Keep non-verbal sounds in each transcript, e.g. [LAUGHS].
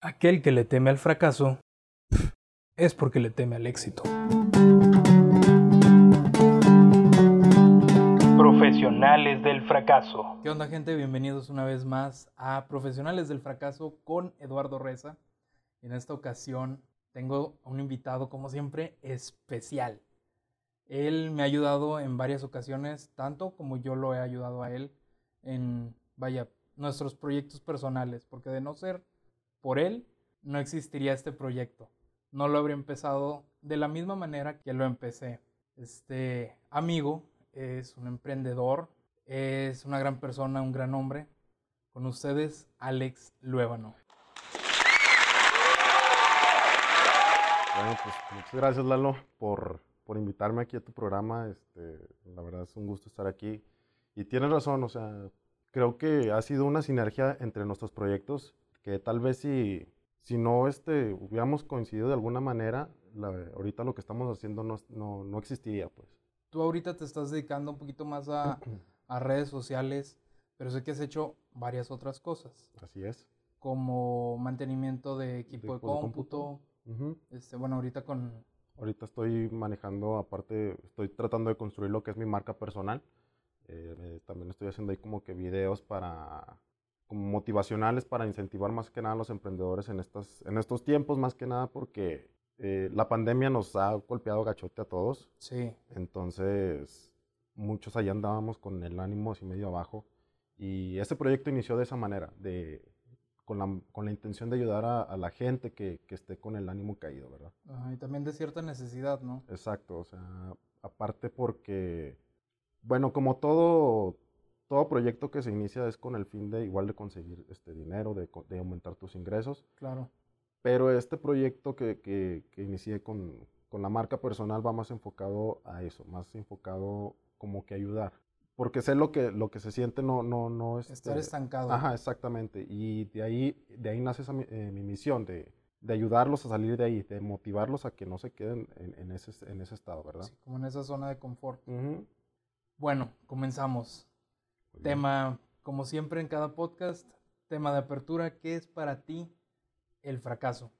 Aquel que le teme al fracaso es porque le teme al éxito. Profesionales del fracaso. ¿Qué onda gente? Bienvenidos una vez más a Profesionales del fracaso con Eduardo Reza. En esta ocasión tengo a un invitado, como siempre, especial. Él me ha ayudado en varias ocasiones, tanto como yo lo he ayudado a él en, vaya, nuestros proyectos personales, porque de no ser por él, no existiría este proyecto. No lo habría empezado de la misma manera que lo empecé. Este amigo es un emprendedor, es una gran persona, un gran hombre. Con ustedes, Alex Luébano. Bueno, pues muchas gracias Lalo por, por invitarme aquí a tu programa. Este, la verdad es un gusto estar aquí. Y tienes razón, o sea, creo que ha sido una sinergia entre nuestros proyectos que tal vez si, si no este, hubiéramos coincidido de alguna manera, ahorita lo que estamos haciendo no, no, no, existiría, pues. Tú ahorita te estás dedicando un poquito más a, [CLEARS THROAT] a, redes sociales, pero sé que has hecho varias otras cosas. Así es. Como mantenimiento de equipo de, cómputo. este, bueno, ahorita con... Ahorita estoy manejando, aparte, estoy tratando de construir lo que es mi marca personal. Eh, también estoy haciendo ahí como que videos para como motivacionales para incentivar más que nada a los emprendedores en, estas, en estos tiempos, más que nada porque eh, la pandemia nos ha golpeado gachote a todos. Sí. Entonces, muchos allá andábamos con el ánimo así medio abajo. Y ese proyecto inició de esa manera, de, con, la, con la intención de ayudar a, a la gente que, que, esté con el ánimo caído, ¿verdad? y también de cierta necesidad, ¿no? Exacto, o sea, aparte porque, bueno, como todo, todo proyecto que se inicia es con el fin de igual de conseguir este dinero, de, de aumentar tus ingresos. Claro. Pero este proyecto que, que, que inicié con, con, la marca personal va más enfocado a eso, más enfocado como que ayudar. Porque sé lo que, lo que se siente, no, no, no es... Estar estancado. Ajá, exactamente. Y de ahí, de ahí nace esa, eh, mi misión, de, de, ayudarlos a salir de ahí, de motivarlos a que no se queden en, en, ese, en ese estado, ¿verdad? Sí, como en esa zona de confort. Bueno, comenzamos. Tema, como siempre en cada podcast, tema de apertura, ¿qué es para ti el fracaso?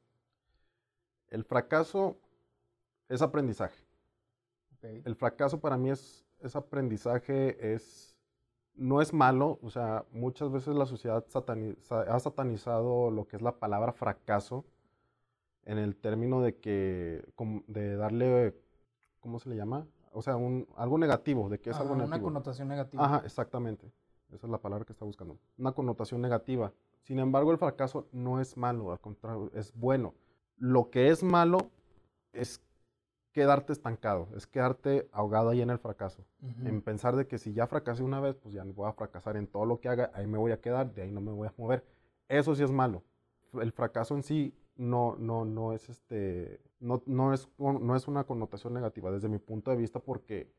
El fracaso es aprendizaje. El fracaso para mí es, es, aprendizaje, es, no es malo, o sea, muchas veces la sociedad ha satanizado lo que es la palabra fracaso en el término de que, de darle, ¿cómo se le llama? O sea, un, algo negativo, de que es algo negativo. Una connotación negativa. Ajá, exactamente. Esa es la palabra que está buscando. Una connotación negativa. Sin embargo, el fracaso no es malo, al contrario, es bueno. Lo que es malo es quedarte estancado, es quedarte ahogado ahí en el fracaso. En pensar de que si ya fracasé una vez, pues ya no voy a fracasar en todo lo que haga, ahí me voy a quedar, de ahí no me voy a mover. Eso sí es malo. El fracaso en sí no, no, no es este, no, no, es, no es una connotación negativa desde mi punto de vista porque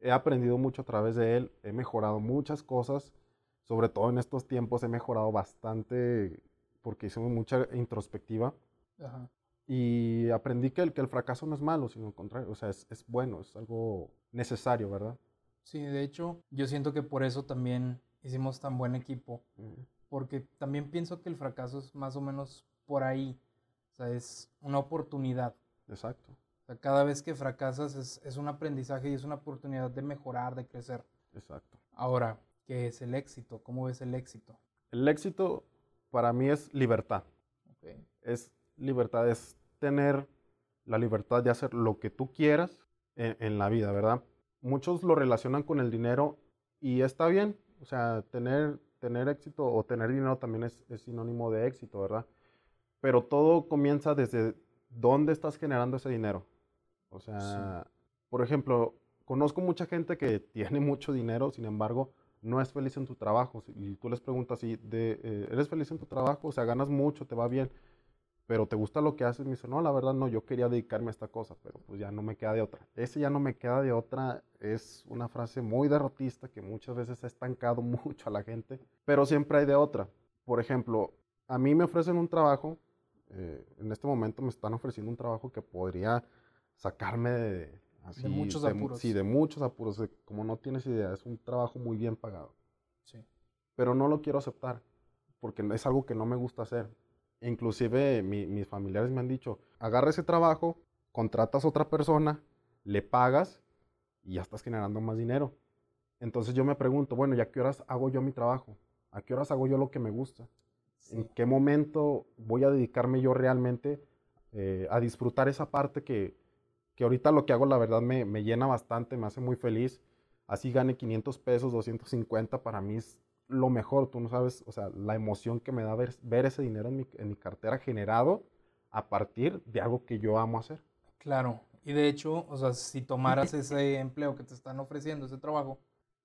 he aprendido mucho a través de él, he mejorado muchas cosas, sobre todo en estos tiempos he mejorado bastante porque hice mucha introspectiva. Y aprendí que el, que el fracaso no es malo, sino al contrario, o sea, es, es bueno, es algo necesario, ¿verdad? Sí, de hecho, yo siento que por eso también hicimos tan buen equipo, porque también pienso que el fracaso es más o menos por ahí, es una oportunidad. Exacto. cada vez que fracasas es, es, un aprendizaje y es una oportunidad de mejorar, de crecer. Exacto. Ahora, ¿qué es el éxito? ¿Cómo ves el éxito? El éxito para mí es libertad. Okay. Es libertad, es tener la libertad de hacer lo que tú quieras en, en, la vida, ¿verdad? Muchos lo relacionan con el dinero y está bien, o sea, tener, tener éxito o tener dinero también es, es sinónimo de éxito, ¿verdad? Pero todo comienza desde dónde estás generando ese dinero. O sea, por ejemplo, conozco mucha gente que [LAUGHS] tiene mucho dinero, sin embargo, no es feliz en tu trabajo. Y tú les preguntas si eh, ¿eres feliz en tu trabajo? O sea, ganas mucho, te va bien, pero ¿te gusta lo que haces? Me dice, no, la verdad no, yo quería dedicarme a esta cosa, pero pues ya no me queda de otra. Ese ya no me queda de otra es una frase muy derrotista que muchas veces ha estancado [LAUGHS] mucho a la gente, pero siempre hay de otra. Por ejemplo, a mí me ofrecen un trabajo eh, en este momento me están ofreciendo un trabajo que podría sacarme de, así, de muchos apuros. Sí, de muchos apuros. como no tienes idea, es un trabajo muy bien pagado. Sí. Pero no lo quiero aceptar porque es algo que no me gusta hacer. Inclusive mis familiares me han dicho, agarra ese trabajo, contratas a otra persona, le pagas y ya estás generando más dinero. Entonces yo me pregunto, bueno, ¿y a qué horas hago yo mi trabajo? ¿A qué horas hago yo lo que me gusta? ¿En qué momento voy a dedicarme yo realmente eh, a disfrutar esa parte que, que, ahorita lo que hago la verdad me, me, llena bastante, me hace muy feliz? Así gane 500 pesos, 250, para mí es lo mejor, tú no sabes, o sea, la emoción que me da ver, ver ese dinero en mi, en mi cartera generado a partir de algo que yo amo hacer. Claro, y de hecho, o sea, si tomaras ese empleo que te están ofreciendo, ese trabajo,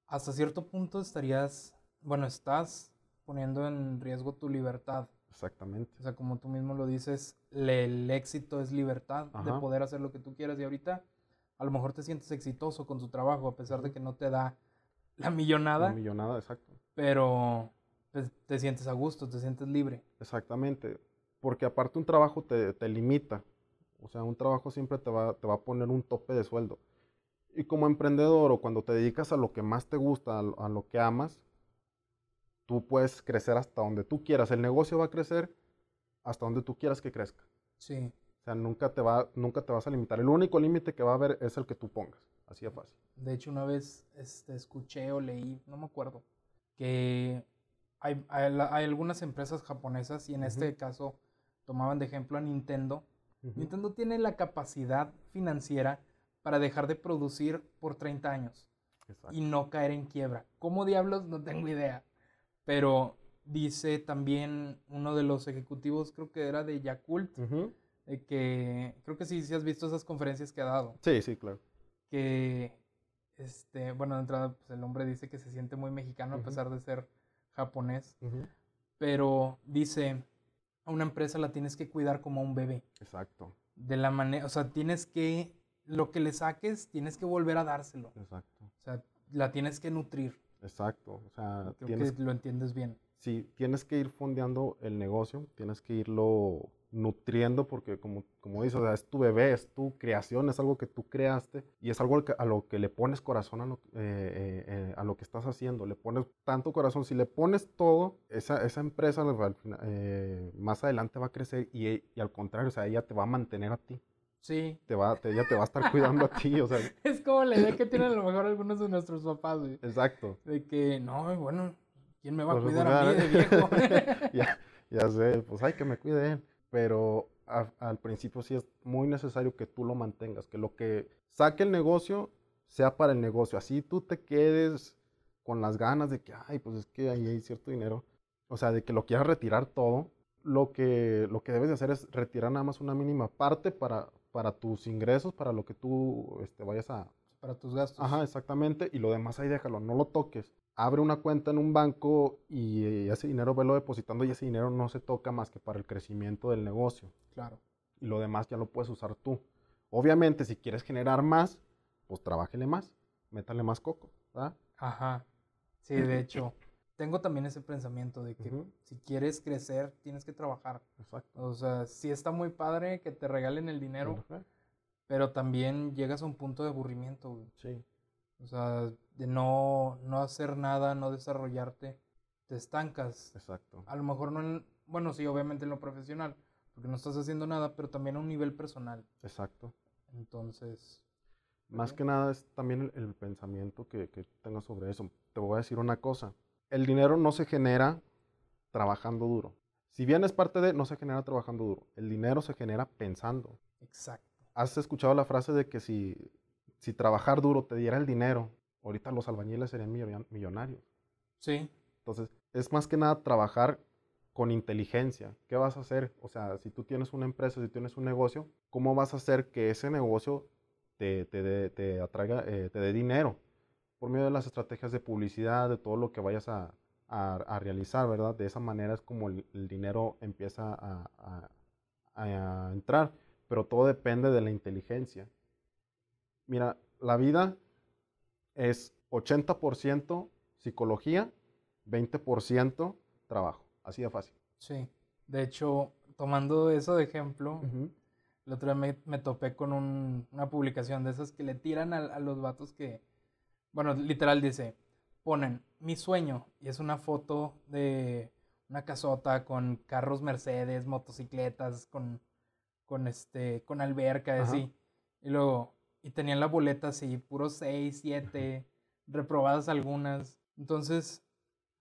hasta cierto punto estarías, bueno, estás poniendo en riesgo tu libertad. Exactamente. O sea, como tú mismo lo dices, el éxito es libertad de poder hacer lo que tú quieras y ahorita a lo mejor te sientes exitoso con tu trabajo a pesar de que no te da la millonada. La millonada, exacto. Pero pues, te sientes a gusto, te sientes libre. Exactamente, porque aparte un trabajo te, te limita. O sea, un trabajo siempre te va, te va a poner un tope de sueldo. Y como emprendedor o cuando te dedicas a lo que más te gusta, a lo, que amas, tú puedes crecer hasta donde tú quieras. El negocio va a crecer hasta donde tú quieras que crezca. Sí. O sea, nunca te, va, nunca te vas a limitar. El único límite que va a haber es el que tú pongas. Así de fácil. De hecho, una vez este, escuché o leí, no me acuerdo, que hay, algunas empresas japonesas, y en este caso tomaban de ejemplo a Nintendo. Nintendo tiene la capacidad financiera para dejar de producir por 30 años y no caer en quiebra. ¿Cómo diablos? No tengo idea. Pero dice también uno de los ejecutivos, creo que era de Yakult, que creo que sí, sí has visto esas conferencias que ha dado. Sí, sí, claro. Que, este, bueno, de entrada, pues el hombre dice que se siente muy mexicano a pesar de ser japonés. Pero dice, a una empresa la tienes que cuidar como a un bebé. Exacto. De la manera, o sea, tienes que lo que le saques tienes que volver a dárselo. Exacto. O sea, la tienes que nutrir. Exacto. O sea, Creo tienes, que lo entiendes bien. Sí, tienes que ir fondeando el negocio, tienes que irlo nutriendo porque como, como dices, o sea, es tu bebé, es tu creación, es algo que tú creaste y es algo a lo que le pones corazón a lo, eh, eh, eh, a lo que estás haciendo, le pones tanto corazón, si le pones todo, esa, esa empresa más adelante va a crecer y, y, al contrario, o sea, ella te va a mantener a ti. Sí. Te va, ella te va a estar [LAUGHS] cuidando a ti, o sea. Es como la idea que tienen a lo [LAUGHS] mejor algunos de nuestros papás, güey. Exacto. De que, no, bueno, ¿quién me va a pues, cuidar a mí de viejo? [LAUGHS] ya, ya sé, pues hay que me cuiden. Pero al principio sí es muy necesario que tú lo mantengas, que lo que saque el negocio sea para el negocio. Así tú te quedes con las ganas de que, ay, pues es que ahí hay cierto dinero. O sea, de que lo quieras retirar todo. Lo que, lo que debes de hacer es retirar nada más una mínima parte para, para tus ingresos, para lo que tú este, vayas a... Para tus gastos. Ajá, exactamente. Y lo demás ahí déjalo, no lo toques. Abre una cuenta en un banco y ese dinero velo depositando y ese dinero no se toca más que para el crecimiento del negocio. Claro. Y lo demás ya lo puedes usar tú. Obviamente, si quieres generar más, pues trabájele más, métale más coco, ¿verdad? Ajá. Sí, de hecho tengo también ese pensamiento de que si quieres crecer, tienes que trabajar. Exacto. O sea, sí está muy padre que te regalen el dinero, pero también llegas a un punto de aburrimiento. Sí. O sea, de no, no hacer nada, no desarrollarte, te estancas. Exacto. A lo mejor no en, bueno, sí, obviamente en lo profesional, porque no estás haciendo nada, pero también a un nivel personal. Exacto. Entonces... Más que nada es también el, pensamiento que, que tengas sobre eso. Te voy a decir una cosa el dinero no se genera trabajando duro. Si bien es parte de, no se genera trabajando duro. El dinero se genera pensando. Exacto. ¿Has escuchado la frase de que si, si trabajar duro te diera el dinero, ahorita los albañiles serían millonarios? Sí. Entonces, es más que nada trabajar con inteligencia. ¿Qué vas a hacer? O sea, si tú tienes una empresa, si tienes un negocio, ¿cómo vas a hacer que ese negocio te, te, atraiga, eh, te dé dinero? Por medio de las estrategias de publicidad, de todo lo que vayas a, a, realizar, ¿verdad? De esa manera es como el, dinero empieza a, a, entrar, pero todo depende de la inteligencia. Mira, la vida es 80% psicología, 20% trabajo, así de fácil. Sí, de hecho, tomando eso de ejemplo, el otro día me, topé con una publicación de esas que le tiran a los vatos que bueno, literal dice, ponen mi sueño y es una foto de una casota con carros Mercedes, motocicletas, con, con, este, con alberca, así. Y luego, y tenían la boleta así, puros 6, 7, reprobadas algunas. Entonces,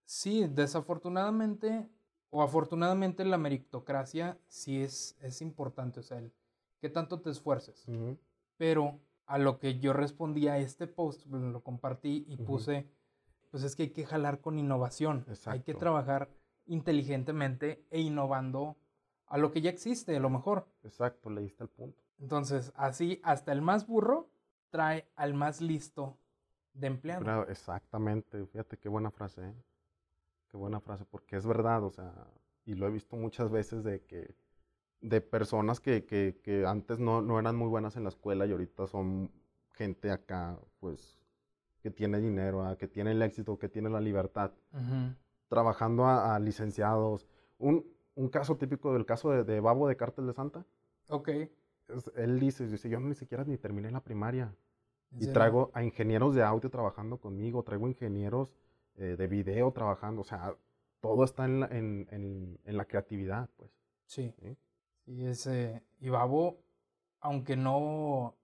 sí, desafortunadamente o afortunadamente la meritocracia sí es, es importante, o sea, el que tanto te esfuerces. Pero a lo que yo respondí a este post, pues, lo compartí y puse, pues es que hay que jalar con innovación, hay que trabajar inteligentemente e innovando a lo que ya existe, a lo mejor. Exacto, leíste el punto. Entonces, así hasta el más burro trae al más listo de empleado. Claro, exactamente, fíjate qué buena frase, ¿eh? qué buena frase, porque es verdad, o sea, y lo he visto muchas veces de que de personas que, que, que antes no, no, eran muy buenas en la escuela y ahorita son gente acá, pues, que tiene dinero, ah, que tiene el éxito, que tiene la libertad, trabajando a, licenciados. Un, un, caso típico del caso de, de, Babo de Cártel de Santa. Ok. él dice, dice, yo ni siquiera ni terminé la primaria. Y traigo a ingenieros de audio trabajando conmigo, traigo ingenieros eh, de video trabajando, o sea, todo está en la, en, en, en la creatividad, pues. Sí. ¿sí? Y ese, y Babo, aunque no,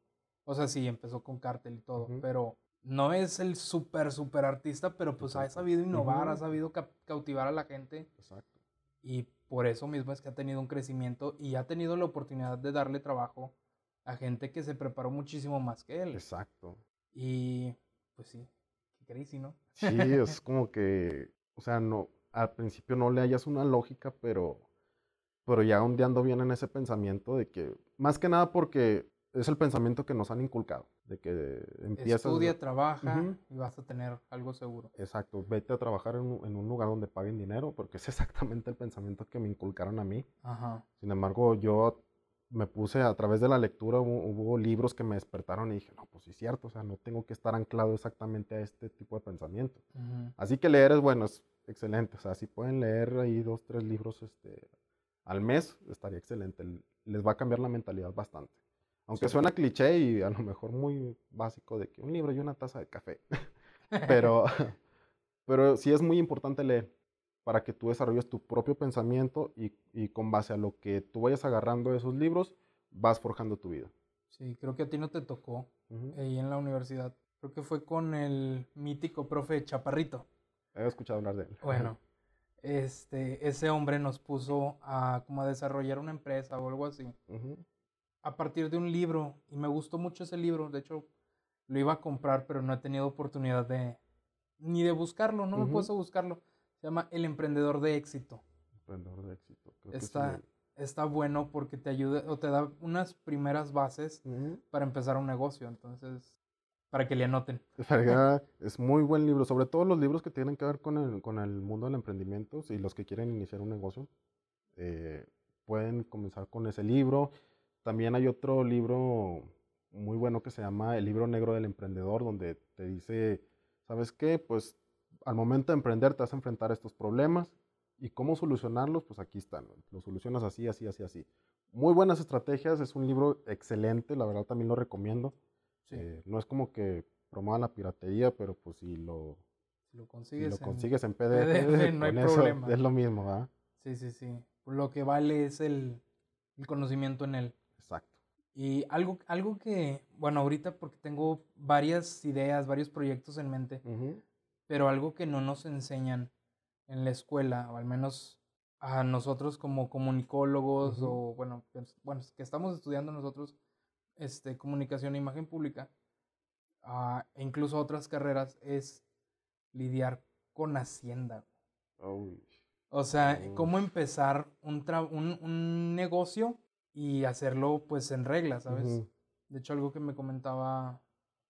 o sea, sí, empezó con cartel y todo, pero no es el súper, súper artista, pero pues ha sabido innovar, ha sabido cautivar a la gente. Exacto. Y por eso mismo es que ha tenido un crecimiento y ha tenido la oportunidad de darle trabajo a gente que se preparó muchísimo más que él. Exacto. Y pues sí, qué crazy, ¿no? Sí, es [LAUGHS] como que, o sea, no, al principio no le hayas una lógica, pero pero ya ondeando bien en ese pensamiento de que, más que nada porque es el pensamiento que nos han inculcado, de que empiezas... Estudia, trabaja y vas a tener algo seguro. Exacto, vete a trabajar en un, lugar donde paguen dinero, porque es [LAUGHS] exactamente el pensamiento que me inculcaron a mí. Ajá. Sin embargo, yo me puse a través de la lectura, hubo, libros que me despertaron y dije, no, pues sí es cierto, o sea, no tengo que estar anclado exactamente a este tipo de pensamiento. Así que leer es bueno, es excelente, o sea, si pueden leer ahí dos, tres libros este, al mes, estaría excelente. Les va a cambiar la mentalidad bastante. Aunque suena cliché y a lo mejor muy básico de que un libro y una taza de café. [LAUGHS] pero, [LAUGHS] pero sí es muy importante leer para que tú desarrolles tu propio pensamiento y, y, con base a lo que tú vayas agarrando de esos libros, vas forjando tu vida. Sí, creo que a ti no te tocó ahí en la universidad. Creo que fue con el mítico profe Chaparrito. He escuchado hablar de él. Bueno, este, ese hombre nos puso a como a desarrollar una empresa o algo así. A partir de un libro. Y me gustó mucho ese libro. De hecho, lo iba a comprar, pero no he tenido oportunidad de ni de buscarlo, no me puesto a buscarlo. Se llama El Emprendedor de Éxito. Emprendedor de Éxito. está, está bueno porque te ayuda o te da unas primeras bases para empezar un negocio. Entonces, para que le anoten. Es muy buen libro, sobre todo los libros que tienen que ver con el, con el mundo del emprendimiento y los que quieren iniciar un negocio. Eh, pueden comenzar con ese libro. También hay otro libro muy bueno que se llama El libro negro del emprendedor, donde te dice, ¿sabes qué? Pues al momento de emprender te vas a enfrentar a estos problemas y cómo solucionarlos, pues aquí están. Lo solucionas así, así, así, así. Muy buenas estrategias, es un libro excelente, la verdad también lo recomiendo. Eh, no es como que promueva la piratería, pero pues si lo, lo consigues, lo consigues en, PDF, [LAUGHS] no hay problema. Es lo mismo, ¿verdad? Sí, sí, sí. Lo que vale es el, el, conocimiento en él. Exacto. Y algo, algo que, bueno, ahorita porque tengo varias ideas, varios proyectos en mente, pero algo que no nos enseñan en la escuela, o al menos a nosotros como comunicólogos, o bueno, pues, bueno, que estamos estudiando nosotros, este, comunicación e imagen pública, uh, e incluso otras carreras, es lidiar con Hacienda. O sea, cómo empezar un, un, un, negocio y hacerlo pues en regla, ¿sabes? De hecho, algo que me comentaba,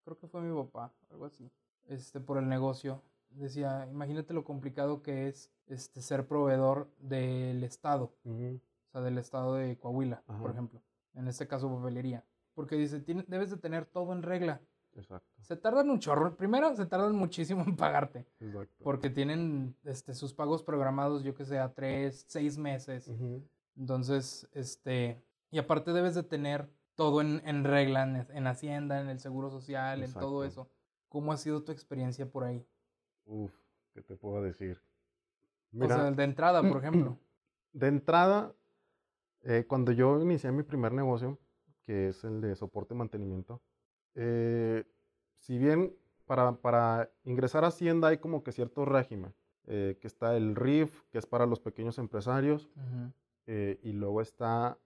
creo que fue mi papá, algo así, este, por el negocio. Decía, imagínate lo complicado que es este, ser proveedor del Estado, o sea, del Estado de Coahuila, por ejemplo. En este caso, papelería porque dice, debes de tener todo en regla. Exacto. Se tardan un chorro. Primero, se tardan muchísimo en pagarte. Exacto. Porque tienen este, sus pagos programados, yo que sé, a tres, seis meses. Entonces, este, y aparte debes de tener todo en, en regla, en, Hacienda, en el Seguro Social, en todo eso. ¿Cómo ha sido tu experiencia por ahí? Uf, ¿qué te puedo decir? o sea, de entrada, por ejemplo. [CLEARS THROAT] De entrada, eh, cuando yo inicié mi primer negocio, que es el de soporte y mantenimiento, eh, si bien para, para, ingresar a Hacienda hay como que cierto régimen, eh, que está el RIF, que es para los pequeños empresarios, y luego está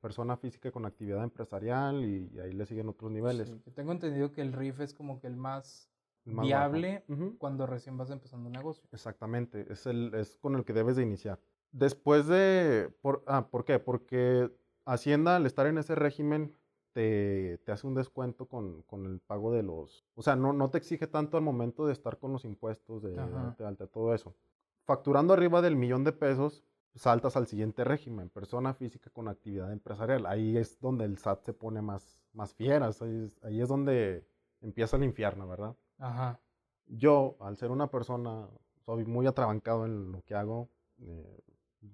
persona física con actividad empresarial y, ahí le siguen otros niveles. tengo entendido que el RIF es como que el más, viable cuando recién vas empezando un negocio. Exactamente, es, el, es con el que debes de iniciar. Después de, por, ah, ¿por qué? Porque Hacienda al estar en ese régimen te, te hace un descuento con, con, el pago de los, o sea, no, no te exige tanto al momento de estar con los impuestos de, alta, todo eso. Facturando arriba del millón de pesos, saltas al siguiente régimen, persona física con actividad empresarial. Ahí es donde el SAT se pone más, más fieras, ahí es, donde empieza el infierno, ¿verdad? Ajá. Yo, al ser una persona, soy muy atrabancado en lo que hago, eh,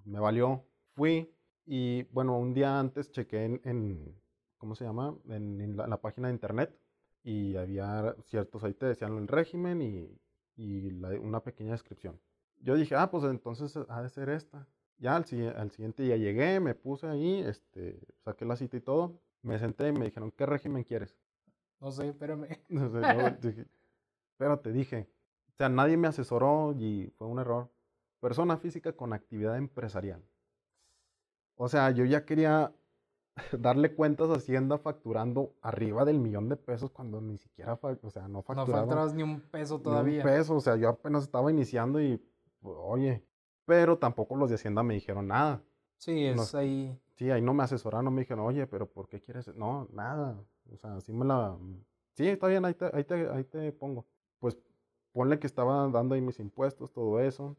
me valió, fui y bueno, un día antes chequé en, ¿cómo se llama? En, la, página de internet y había ciertos, ahí te decían el régimen y, y una pequeña descripción. Yo dije, ah, pues entonces ha de ser esta. Ya al, siguiente día llegué, me puse ahí, este, saqué la cita y todo, me senté y me dijeron, ¿qué régimen quieres? No sé, espérame. [LAUGHS] No sé, [LAUGHS] dije, pero te dije, o sea, nadie me asesoró y fue un error. Persona física con actividad empresarial. O sea, yo ya quería [LAUGHS] darle cuentas a Hacienda facturando arriba del millón de pesos cuando ni siquiera, o sea, no facturaba. No facturabas ni un peso todavía. Ni un peso, o sea, yo apenas estaba iniciando y, pues, oye, pero tampoco los de Hacienda me dijeron nada. Sí, es ahí. Sí, ahí no me asesoraron, no me dijeron, oye, pero ¿por qué quieres? No, nada. O sea, sí me la. Sí, está bien, ahí te, ahí te, ahí te pongo. Pues ponle que estaba dando ahí mis impuestos, todo eso.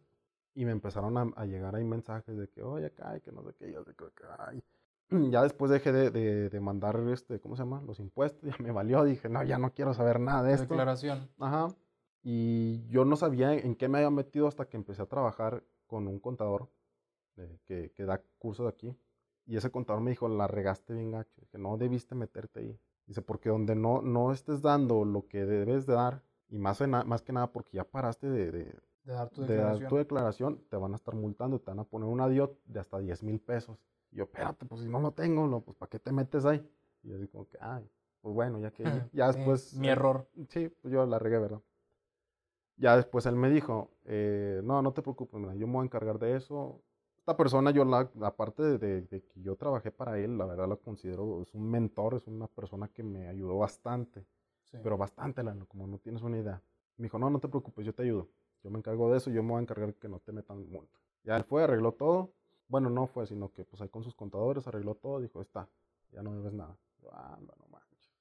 Y me empezaron a, llegar ahí mensajes de que, oye, acá, que no sé qué, yo sé que, ay. [CLEARS THROAT] Ya después dejé de, de, de, mandar, este, ¿cómo se llama? Los impuestos, [LAUGHS] ya me valió. Dije, no, ya no quiero saber nada de esto. Declaración. Ajá. Y yo no sabía en qué me había metido hasta que empecé a trabajar con un contador eh, que, que, da cursos aquí. Y ese contador me dijo, la regaste bien gacho, que no debiste meterte ahí. Dice, porque donde no, no estés dando lo que debes de dar, y más, más que nada porque ya paraste de, de, dar, tu declaración. te van a estar multando, te van a poner un adiós de hasta 10 mil pesos. Y yo, espérate, pues si no lo tengo, no, pues ¿para qué te metes ahí? Y yo digo, que, ay, pues bueno, ya que [LAUGHS] ya después... mi error. Sí, pues yo la regué, ¿verdad? Ya después él me dijo, eh, no, no te preocupes, yo me voy a encargar de eso. Esta persona, yo la, aparte de, que yo trabajé para él, la verdad lo considero, es un mentor, es una persona que me ayudó bastante, pero bastante, como no tienes una idea. Me dijo, no, no te preocupes, yo te ayudo. Yo me encargo de eso, yo me voy a encargar que no te metan multa. Ya él fue, arregló todo. Bueno, no fue, sino que pues ahí con sus contadores arregló todo, dijo, está, ya no debes nada. Yo, anda, no manches,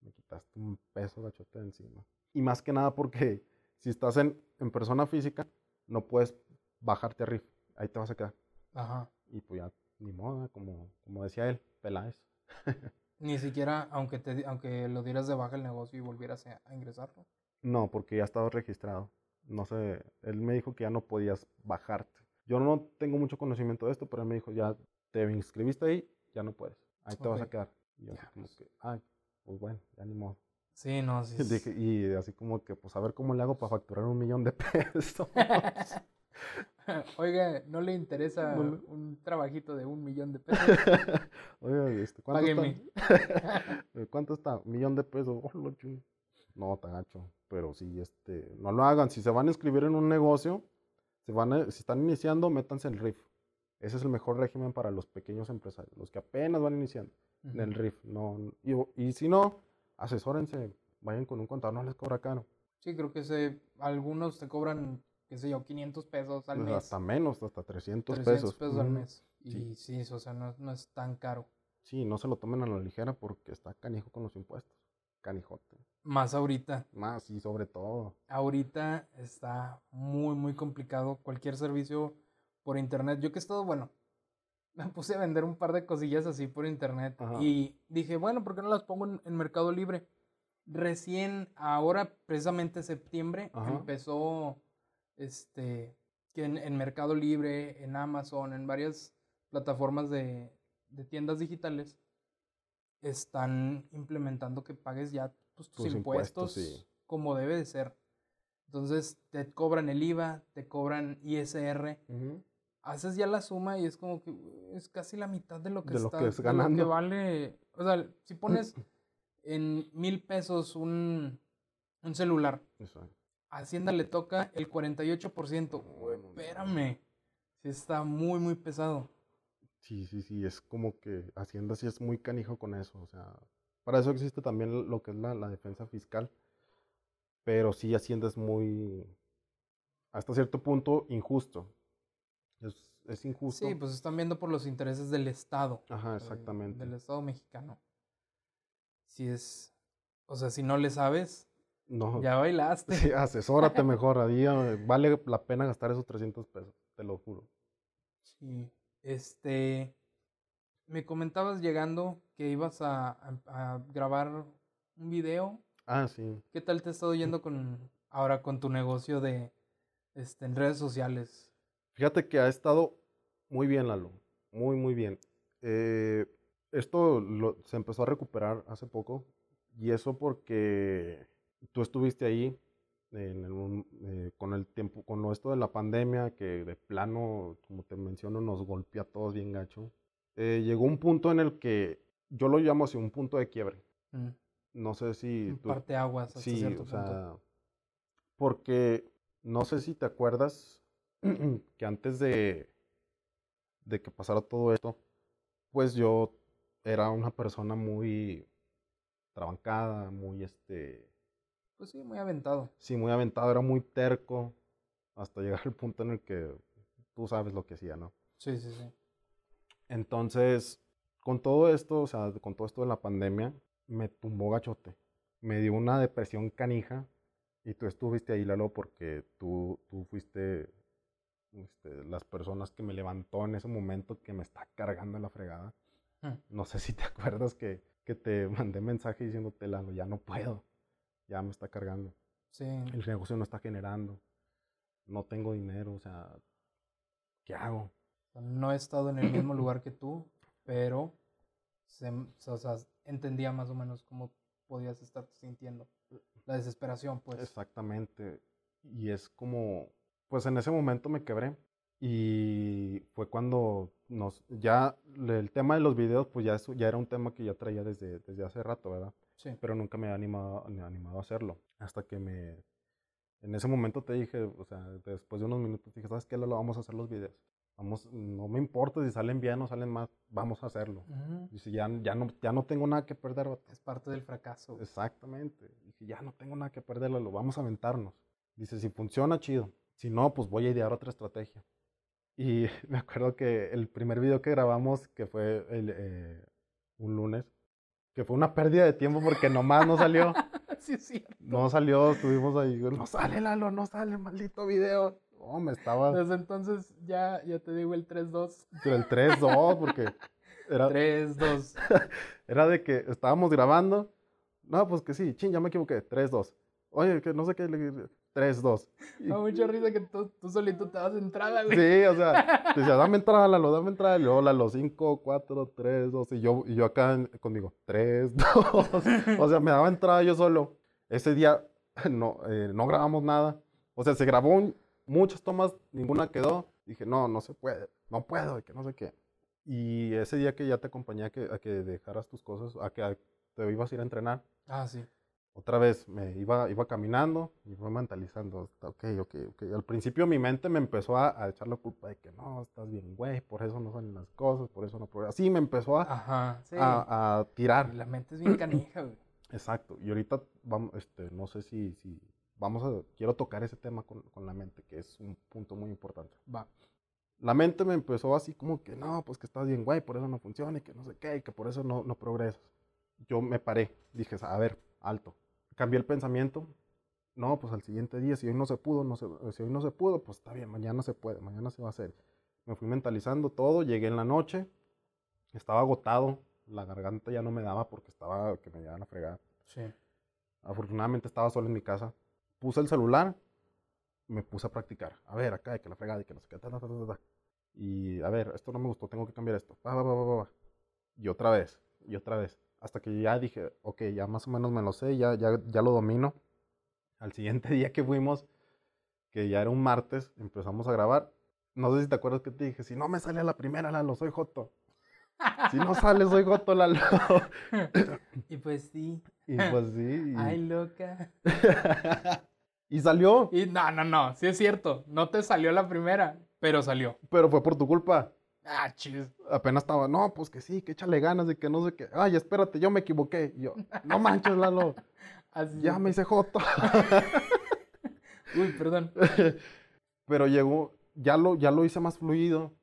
me quitaste un peso gachote de encima. Y más que nada porque [LAUGHS] si estás en, en persona física, no puedes bajarte a RIF. Ahí te vas a quedar. Ajá. Y pues ya, ni modo, como, como decía él, Peláez. [LAUGHS] Ni siquiera, aunque, te, aunque lo dieras de baja el negocio y volvieras a, ingresarlo. No, porque ya estaba registrado. No sé, él me dijo que ya no podías bajarte. Yo no tengo mucho conocimiento de esto, pero él me dijo, ya te inscribiste ahí, ya no puedes. Ahí te vas a quedar. Y yo como que, ay, pues bueno, ya ni modo. Sí, no, [LAUGHS] sí. y así como que, pues a ver cómo le hago para facturar un millón de pesos. [LAUGHS] Oiga, ¿no le interesa [LAUGHS] un trabajito de un millón de pesos? Oiga, este, ¿cuánto está? ¿Cuánto está? Un millón de pesos. Oh, no, tagacho. Pero sí, este, no lo hagan. Si se van a inscribir en un negocio, se van si están iniciando, métanse en el RIF. Ese es el mejor régimen para los pequeños empresarios, los que apenas van iniciando en el RIF. No, y, y si no, asesórense, vayan con un contador, no les cobra caro. Sí, creo que se, algunos te cobran, qué sé yo, 500 pesos al pues mes. Hasta menos, hasta 300, 300 pesos. al mes. Y sí, o sea, no, no, es tan caro. Sí, no se lo tomen a la ligera porque está canijo con los impuestos. Canijote. Más ahorita. Más, y sobre todo. Ahorita está muy, muy complicado cualquier servicio por internet. Yo que he estado, bueno, [LAUGHS] me puse a vender un par de cosillas así por internet y dije, bueno, ¿por qué no las pongo en, Mercado Libre? Recién, ahora, precisamente septiembre, empezó este, que en, Mercado Libre, en Amazon, en varias plataformas de, tiendas digitales, están implementando que pagues ya pues, tus, impuestos, como debe de ser. Entonces te cobran el IVA, te cobran ISR. Haces ya la suma y es como que es casi la mitad de lo que, está, lo que, ganando. que vale. O sea, si pones [CLEARS THROAT] en mil pesos un, un celular, a Hacienda le toca el 48%. espérame. Sí está muy, muy pesado. Sí, sí, sí. Es como que Hacienda sí es muy canijo con eso. O sea, para eso existe también lo que es la, la defensa fiscal pero sí Hacienda es muy, hasta cierto punto, injusto. Es, es injusto. Sí, pues están viendo por los intereses del Estado. Ajá, exactamente. Del, Estado mexicano. Si es, o sea, si no le sabes, no. ya bailaste. Sí, asesórate mejor, a día vale la pena gastar esos 300 pesos, te lo juro. Sí, este, me comentabas llegando que ibas a, a grabar un video Ah, sí. ¿Qué tal te ha estado yendo con ahora con tu negocio de este, en redes sociales? Fíjate que ha estado muy bien, Lalo. Muy, muy bien. Eh, esto se empezó a recuperar hace poco y eso porque tú estuviste ahí en eh, con el tiempo, con esto de la pandemia que de plano, como te menciono, nos golpea a todos bien gacho. Eh, llegó un punto en el que yo lo llamo así un punto de quiebre. Mm. No sé si... Parte aguas hasta sí, cierto o sea, Porque no sé si te acuerdas [CLEARS THROAT] que antes de, de que pasara todo esto, pues yo era una persona muy trabancada, muy este... Pues sí, muy aventado. Sí, muy aventado, era muy terco, hasta llegar al punto en el que tú sabes lo que hacía, ¿no? Sí, sí, sí. Entonces, con todo esto, o sea, con todo esto de la pandemia, me tumbó gachote. Me dio una depresión canija y tú estuviste ahí, Lalo, porque tú, tú fuiste este, las personas que me levantó en ese momento que me está cargando la fregada. Mm. No sé si te [LAUGHS] acuerdas que, que te mandé mensaje diciéndote, Lalo, ya no puedo, ya me está cargando. Sí. El negocio no está generando, no tengo dinero, o sea, ¿qué hago? No he estado en el mismo [CLEARS THROAT] lugar que tú, pero se, o sea, entendía más o menos cómo podías estar sintiendo. La desesperación, pues. Exactamente. Y es como, pues en ese momento me quebré. Y fue cuando nos, ya el tema de los videos, pues ya, ya era un tema que ya traía desde, desde hace rato, ¿verdad? Sí. Pero nunca me había animado, animado a hacerlo. Hasta que me, en ese momento te dije, o sea, después de unos minutos, dije, ¿sabes qué? Lo vamos a hacer los videos. Vamos, no me importa si salen bien o salen mal, vamos a hacerlo. Dice, ya, ya, no, ya no tengo nada que perder. Es parte del fracaso. Exactamente. Dice, ya no tengo nada que perderlo, lo vamos a aventarnos. Dice, si funciona, chido. Si no, pues voy a idear otra estrategia. Y [LAUGHS] me acuerdo que el primer video que grabamos, que fue el, eh, un lunes, que fue una pérdida de tiempo porque nomás no salió. [LAUGHS] sí, sí. No salió, estuvimos ahí, no sale Lalo, no sale, maldito video. No, me estaba. Desde entonces ya, ya te digo el 3-2. El 3-2, porque era. 3-2. [LAUGHS] era de que estábamos grabando. No, pues que sí, ching, ya me equivoqué. 3-2. Oye, que no sé qué. 3-2. Me mucha risa que tú, tú, solito te das entrada, güey. Sí, o sea, [LAUGHS] te decía, dame entrada, Lalo, dame entrada. Y luego, Lalo, 5, 4, 3, 2. Y yo, y yo acá conmigo, 3, 2. [LAUGHS] o sea, me daba entrada yo solo. Ese día no, eh, no grabamos nada. O sea, se grabó un, muchas tomas, ninguna quedó. Dije, no, no se puede, no puedo, que no sé qué. Y ese día que ya te acompañé a que, a que dejaras tus cosas, a que te ibas a ir a entrenar. Ah, sí. Otra vez me iba, iba caminando y fue mentalizando. Ok, ok, ok. Al principio mi mente me empezó a, echar la culpa de que no, estás bien, güey, por eso no salen las cosas, por eso no progresas. Así me empezó a, Ajá, a, a, tirar. La mente es bien canija, güey. [CLEARS THROAT] Exacto. Y ahorita, vamos, este, no sé si, si vamos a, quiero tocar ese tema con, con, la mente, que es un punto muy importante. Va. La mente me empezó así como que, no, pues que estás bien, güey, por eso no funciona y que no sé qué, y que por eso no, no progresas. Yo me paré, dije, a ver, alto. Cambié el pensamiento. No, pues al siguiente día, si hoy no se pudo, no se, si hoy no se pudo, pues está bien, mañana se puede, mañana se va a hacer. Me fui mentalizando todo, llegué en la noche, estaba agotado, la garganta ya no me daba porque estaba, que me llevaban a fregar. Sí. Afortunadamente estaba solo en mi casa, puse el celular, me puse a practicar. A ver, acá, que la fregada, y que no sé qué, y a ver, esto no me gustó, tengo que cambiar esto. y otra vez, y otra vez. Hasta que ya dije, ok, ya más o menos me lo sé, ya, ya, ya lo domino. Al siguiente [LAUGHS] día que fuimos, que ya era un martes, empezamos a grabar. No sé si te acuerdas que te dije, si no me sale a la primera, Lalo, soy Joto. [LAUGHS] Si no sale, soy Joto, Lalo. y pues sí. Y pues sí. Ay, loca. [LAUGHS] y salió. Y no, no, no, sí es cierto. No te salió la primera, pero salió. Pero fue por tu culpa. Ah, chis. Apenas estaba, no, pues que sí, que échale ganas de que no sé qué. Ay, espérate, yo me equivoqué. Y yo, no manches, Lalo. [LAUGHS] ya me hice Joto. [LAUGHS] Uy, perdón. [LAUGHS] Pero llegó, ya lo, ya lo hice más fluido.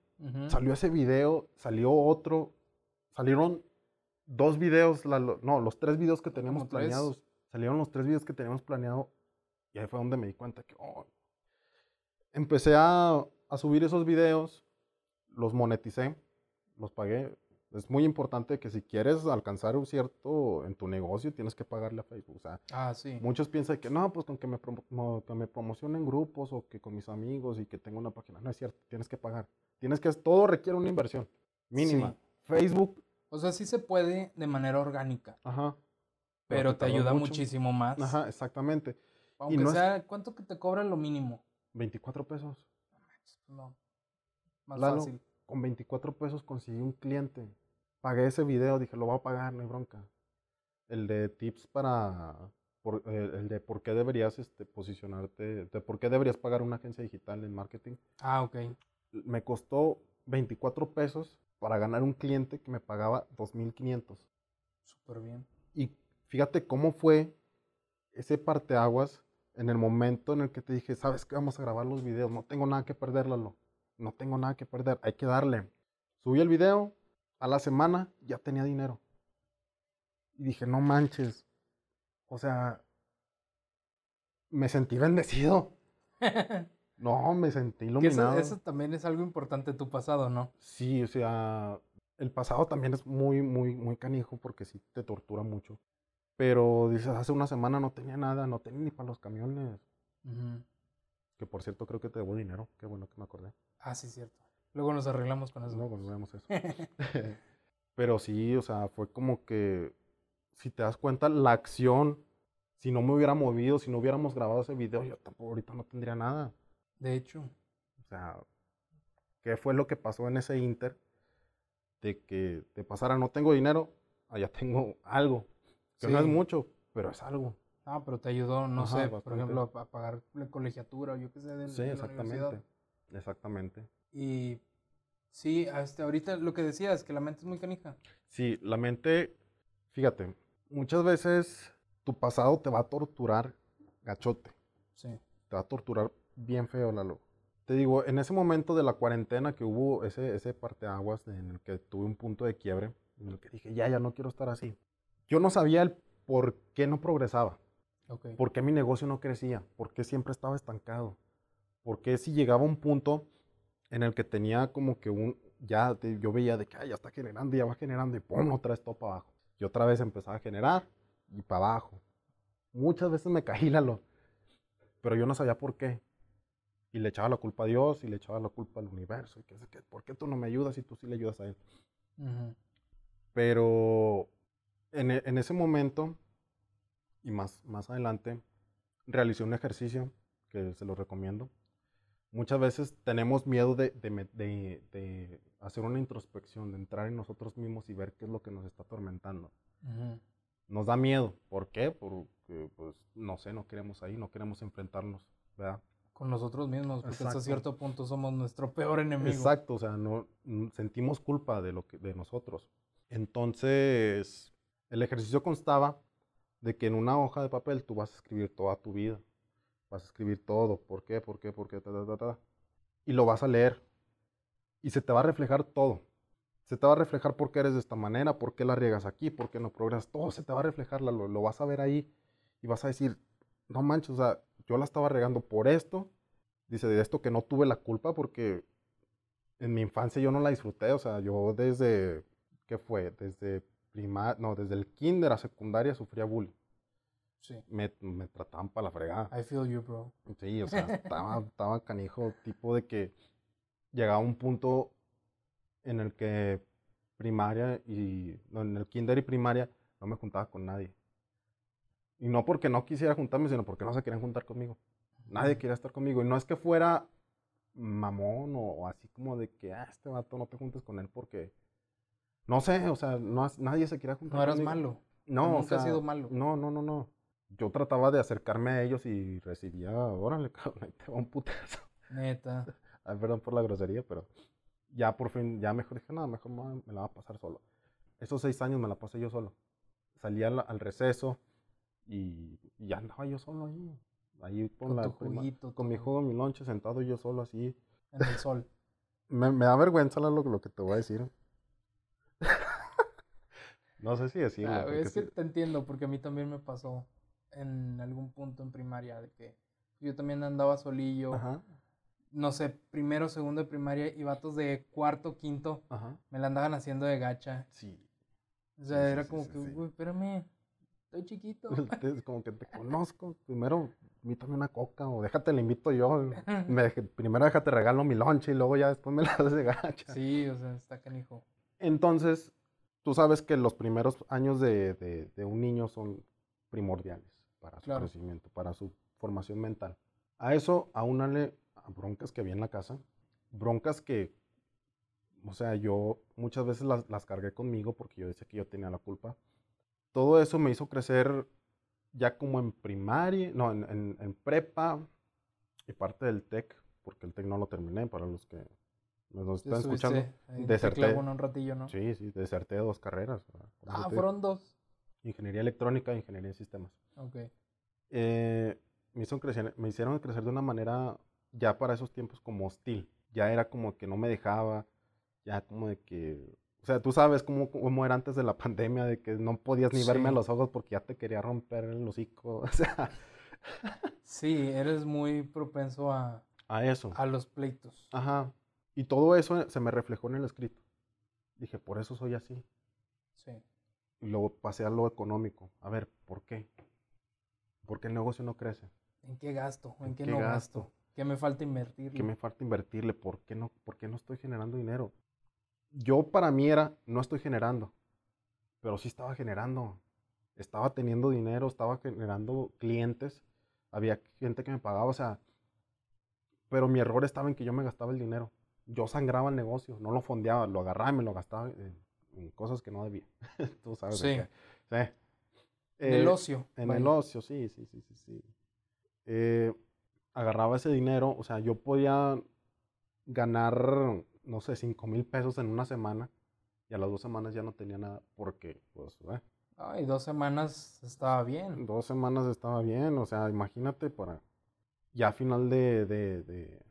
Salió ese video, salió otro. Salieron dos videos, no, los tres videos que teníamos planeados. Salieron los tres videos que teníamos planeado. Y ahí fue donde me di cuenta que oh, empecé a, a subir esos videos, los moneticé, los pagué es muy importante que si quieres alcanzar un cierto en tu negocio, tienes que pagarle a Facebook. O sea, ah, sí. muchos piensan que no, pues con que me, que me promocionen grupos o que con mis amigos y que tengo una página. No es cierto, tienes que pagar. Tienes que, todo requiere una inversión mínima. Facebook. O sea, sí se puede de manera orgánica. Ajá. Pero, te ayuda muchísimo más. Ajá, exactamente. Aunque sea, ¿cuánto que te cobran lo mínimo? 24 pesos. No. Más fácil con 24 pesos conseguí un cliente. Pagué ese video, dije, lo voy a pagar, no hay bronca. El de tips para, eh, el de por qué deberías este, posicionarte, de por qué deberías pagar una agencia digital en marketing. Ah, ok. Me costó 24 pesos para ganar un cliente que me pagaba 2.500. Súper bien. Y fíjate cómo fue ese parteaguas en el momento en el que te dije, sabes que vamos a grabar los videos, no tengo nada que perderlo no tengo nada que perder, hay que darle. Subí el video, a la semana ya tenía dinero. Y dije, no manches. O sea, me sentí bendecido. [LAUGHS] no, me sentí iluminado. Eso, también es algo importante de tu pasado, ¿no? Sí, o sea, el pasado también es muy, muy, muy canijo porque sí te tortura mucho. Pero dices, hace una semana no tenía nada, no tenía ni para los camiones. Que por cierto creo que te debo dinero. Qué bueno que me acordé. Ah, sí, cierto. Luego nos arreglamos con eso. Luego nos vemos eso. [LAUGHS] [LAUGHS] Pero sí, o sea, fue como que, si te das cuenta, la acción, si no me hubiera movido, si no hubiéramos grabado ese video, yo tampoco ahorita no tendría nada. De hecho. O sea, ¿qué fue lo que pasó en ese inter? De que te pasara, no tengo dinero, allá tengo algo. Que no es mucho, pero es algo. Ah, pero te ayudó, no sé, por ejemplo, a pagar la colegiatura o yo qué sé, de, sí, exactamente. Exactamente. Y sí, hasta ahorita lo que decías, que la mente es muy canija. Sí, la mente, fíjate, muchas veces tu pasado te va a torturar gachote. Sí. Te va a torturar bien feo, Lalo. Te digo, en ese momento de la cuarentena que hubo ese, ese parteaguas en el que tuve un punto de quiebre, en el que dije, ya, ya no quiero estar así. Yo no sabía el por qué no progresaba. Okay. ¿Por qué mi negocio no crecía? ¿Por qué siempre estaba estancado? Porque si llegaba un punto en el que tenía como que un, ya yo veía de que ya está generando, ya va generando y pum, otra vez todo para abajo. Y otra vez empezaba a generar y para abajo. Muchas veces me caí [LAUGHS] la lo, pero yo no sabía por qué. Y le echaba la culpa a Dios y le echaba la culpa al universo. Y que, ¿Por qué tú no me ayudas y tú sí le ayudas a él? Pero en, en, ese momento y más, más adelante realicé un ejercicio que se lo recomiendo muchas veces tenemos miedo de, hacer una introspección, de entrar en nosotros mismos y ver qué es lo que nos está atormentando. Nos da miedo. ¿Por qué? Porque, pues, no sé, no queremos ahí, no queremos enfrentarnos, ¿verdad? Con nosotros mismos, porque hasta cierto punto somos nuestro peor enemigo. Exacto, o sea, no, sentimos culpa de, lo que, de nosotros. Entonces, el ejercicio constaba de que en una hoja de papel tú vas a escribir toda tu vida. Vas a escribir todo. ¿Por qué? ¿Por qué? ¿Por qué? Ta, ta, ta, y lo vas a leer. Y se te va a reflejar todo. Se te va a reflejar por qué eres de esta manera, por qué la riegas aquí, por qué no progresas. Todo se te va a reflejar, lo, lo vas a ver ahí. Y vas a decir, no manches, o sea, yo la estaba regando por esto. Dice, de esto que no tuve la culpa porque en mi infancia yo no la disfruté. O sea, yo desde, ¿qué fue? Desde primaria, no, desde el kinder a secundaria sufría bullying. Me, me, trataban para la fregada. I feel you, bro. Sí, o [LAUGHS] sea, estaba, estaba canijo, tipo de que llegaba un punto en el que primaria y, en el kinder y primaria no me juntaba con nadie. Y no porque no quisiera juntarme, sino porque no se querían juntar conmigo. Nadie quería estar conmigo. Y no es que fuera mamón o, así como de que, ah, este vato no te juntes con él porque, no sé, o sea, no, nadie se quería juntar No eras malo. No, nunca has sido malo. No, no, no, no. Yo trataba de acercarme a ellos y recibía, órale, [LAUGHS] cabrón, ahí te va un putazo. Neta. Ay, [LAUGHS] perdón por la grosería, pero ya por fin, ya mejor dije, no, mejor me la va a pasar solo. Esos seis años me la pasé yo solo. Salía al, receso y, ya andaba yo solo ahí. Ahí con, la, con mi jugo, mi lonche, sentado yo solo así. En el sol. [LAUGHS] me, da vergüenza lo, lo que te voy a decir. No sé si decirlo. Ah, es que te entiendo, porque a mí también me pasó en algún punto en primaria de que yo también andaba solillo. Ajá no sé, primero, segundo de primaria y vatos de cuarto, quinto, me la andaban haciendo de gacha. Sí. O sea, era como que, uy, espérame, estoy chiquito. [LAUGHS] Es como que te [LAUGHS] conozco. Primero, invítame una coca o déjate, la invito yo. [LAUGHS] me, primero déjate regalo mi lonche y luego ya después me la das de gacha. Sí, o sea, está canijo. Entonces, tú sabes que los primeros años de, de, un niño son primordiales para su crecimiento, para su formación mental. A eso, aúnale broncas que había en la casa, broncas que, o sea, yo muchas veces las, cargué conmigo porque yo decía que yo tenía la culpa. Todo eso me hizo crecer ya como en primaria, no, en, prepa y parte del TEC, porque el TEC no lo terminé, para los que nos están escuchando. Deserté. un ratillo, ¿no? Sí, sí, deserté dos carreras. Ah, fueron dos. Ingeniería electrónica e ingeniería de sistemas. Ok. Eh, me, hizo crecer, me hicieron crecer de una manera ya para esos tiempos como hostil. Ya era como que no me dejaba, ya como de que, o sea, tú sabes cómo, cómo era antes de la pandemia, de que no podías ni verme a los ojos porque ya te quería romper el hocico, [LAUGHS] o sea. Sí, eres muy propenso a... A eso. A los pleitos. Ajá. Y todo eso se me reflejó en el escrito. Dije, por eso soy así. Sí. Y luego pasé a lo económico. A ver, ¿por qué? ¿Por qué el negocio no crece? ¿En qué gasto? ¿En, qué, no gasto? ¿Qué me falta invertirle? ¿Qué me falta invertirle? ¿Por qué no, por qué no estoy generando dinero? Yo para mí era, no estoy generando, pero sí estaba generando. Estaba teniendo dinero, estaba generando clientes, había gente que me pagaba, o sea, pero mi error estaba en que yo me gastaba el dinero. Yo sangraba el negocio, no lo fondeaba, lo agarraba y me lo gastaba en, cosas que no debía. [LAUGHS] Tú sabes. Sí. sí. en el eh, ocio. En el ocio, sí, sí, sí, sí. sí. Eh, agarraba ese dinero, o sea, yo podía ganar, no sé, 5 mil pesos en una semana y a las dos semanas ya no tenía nada porque, pues, eh. Ay, dos semanas estaba bien. Dos semanas estaba bien, o sea, imagínate para, ya a final de, de, de,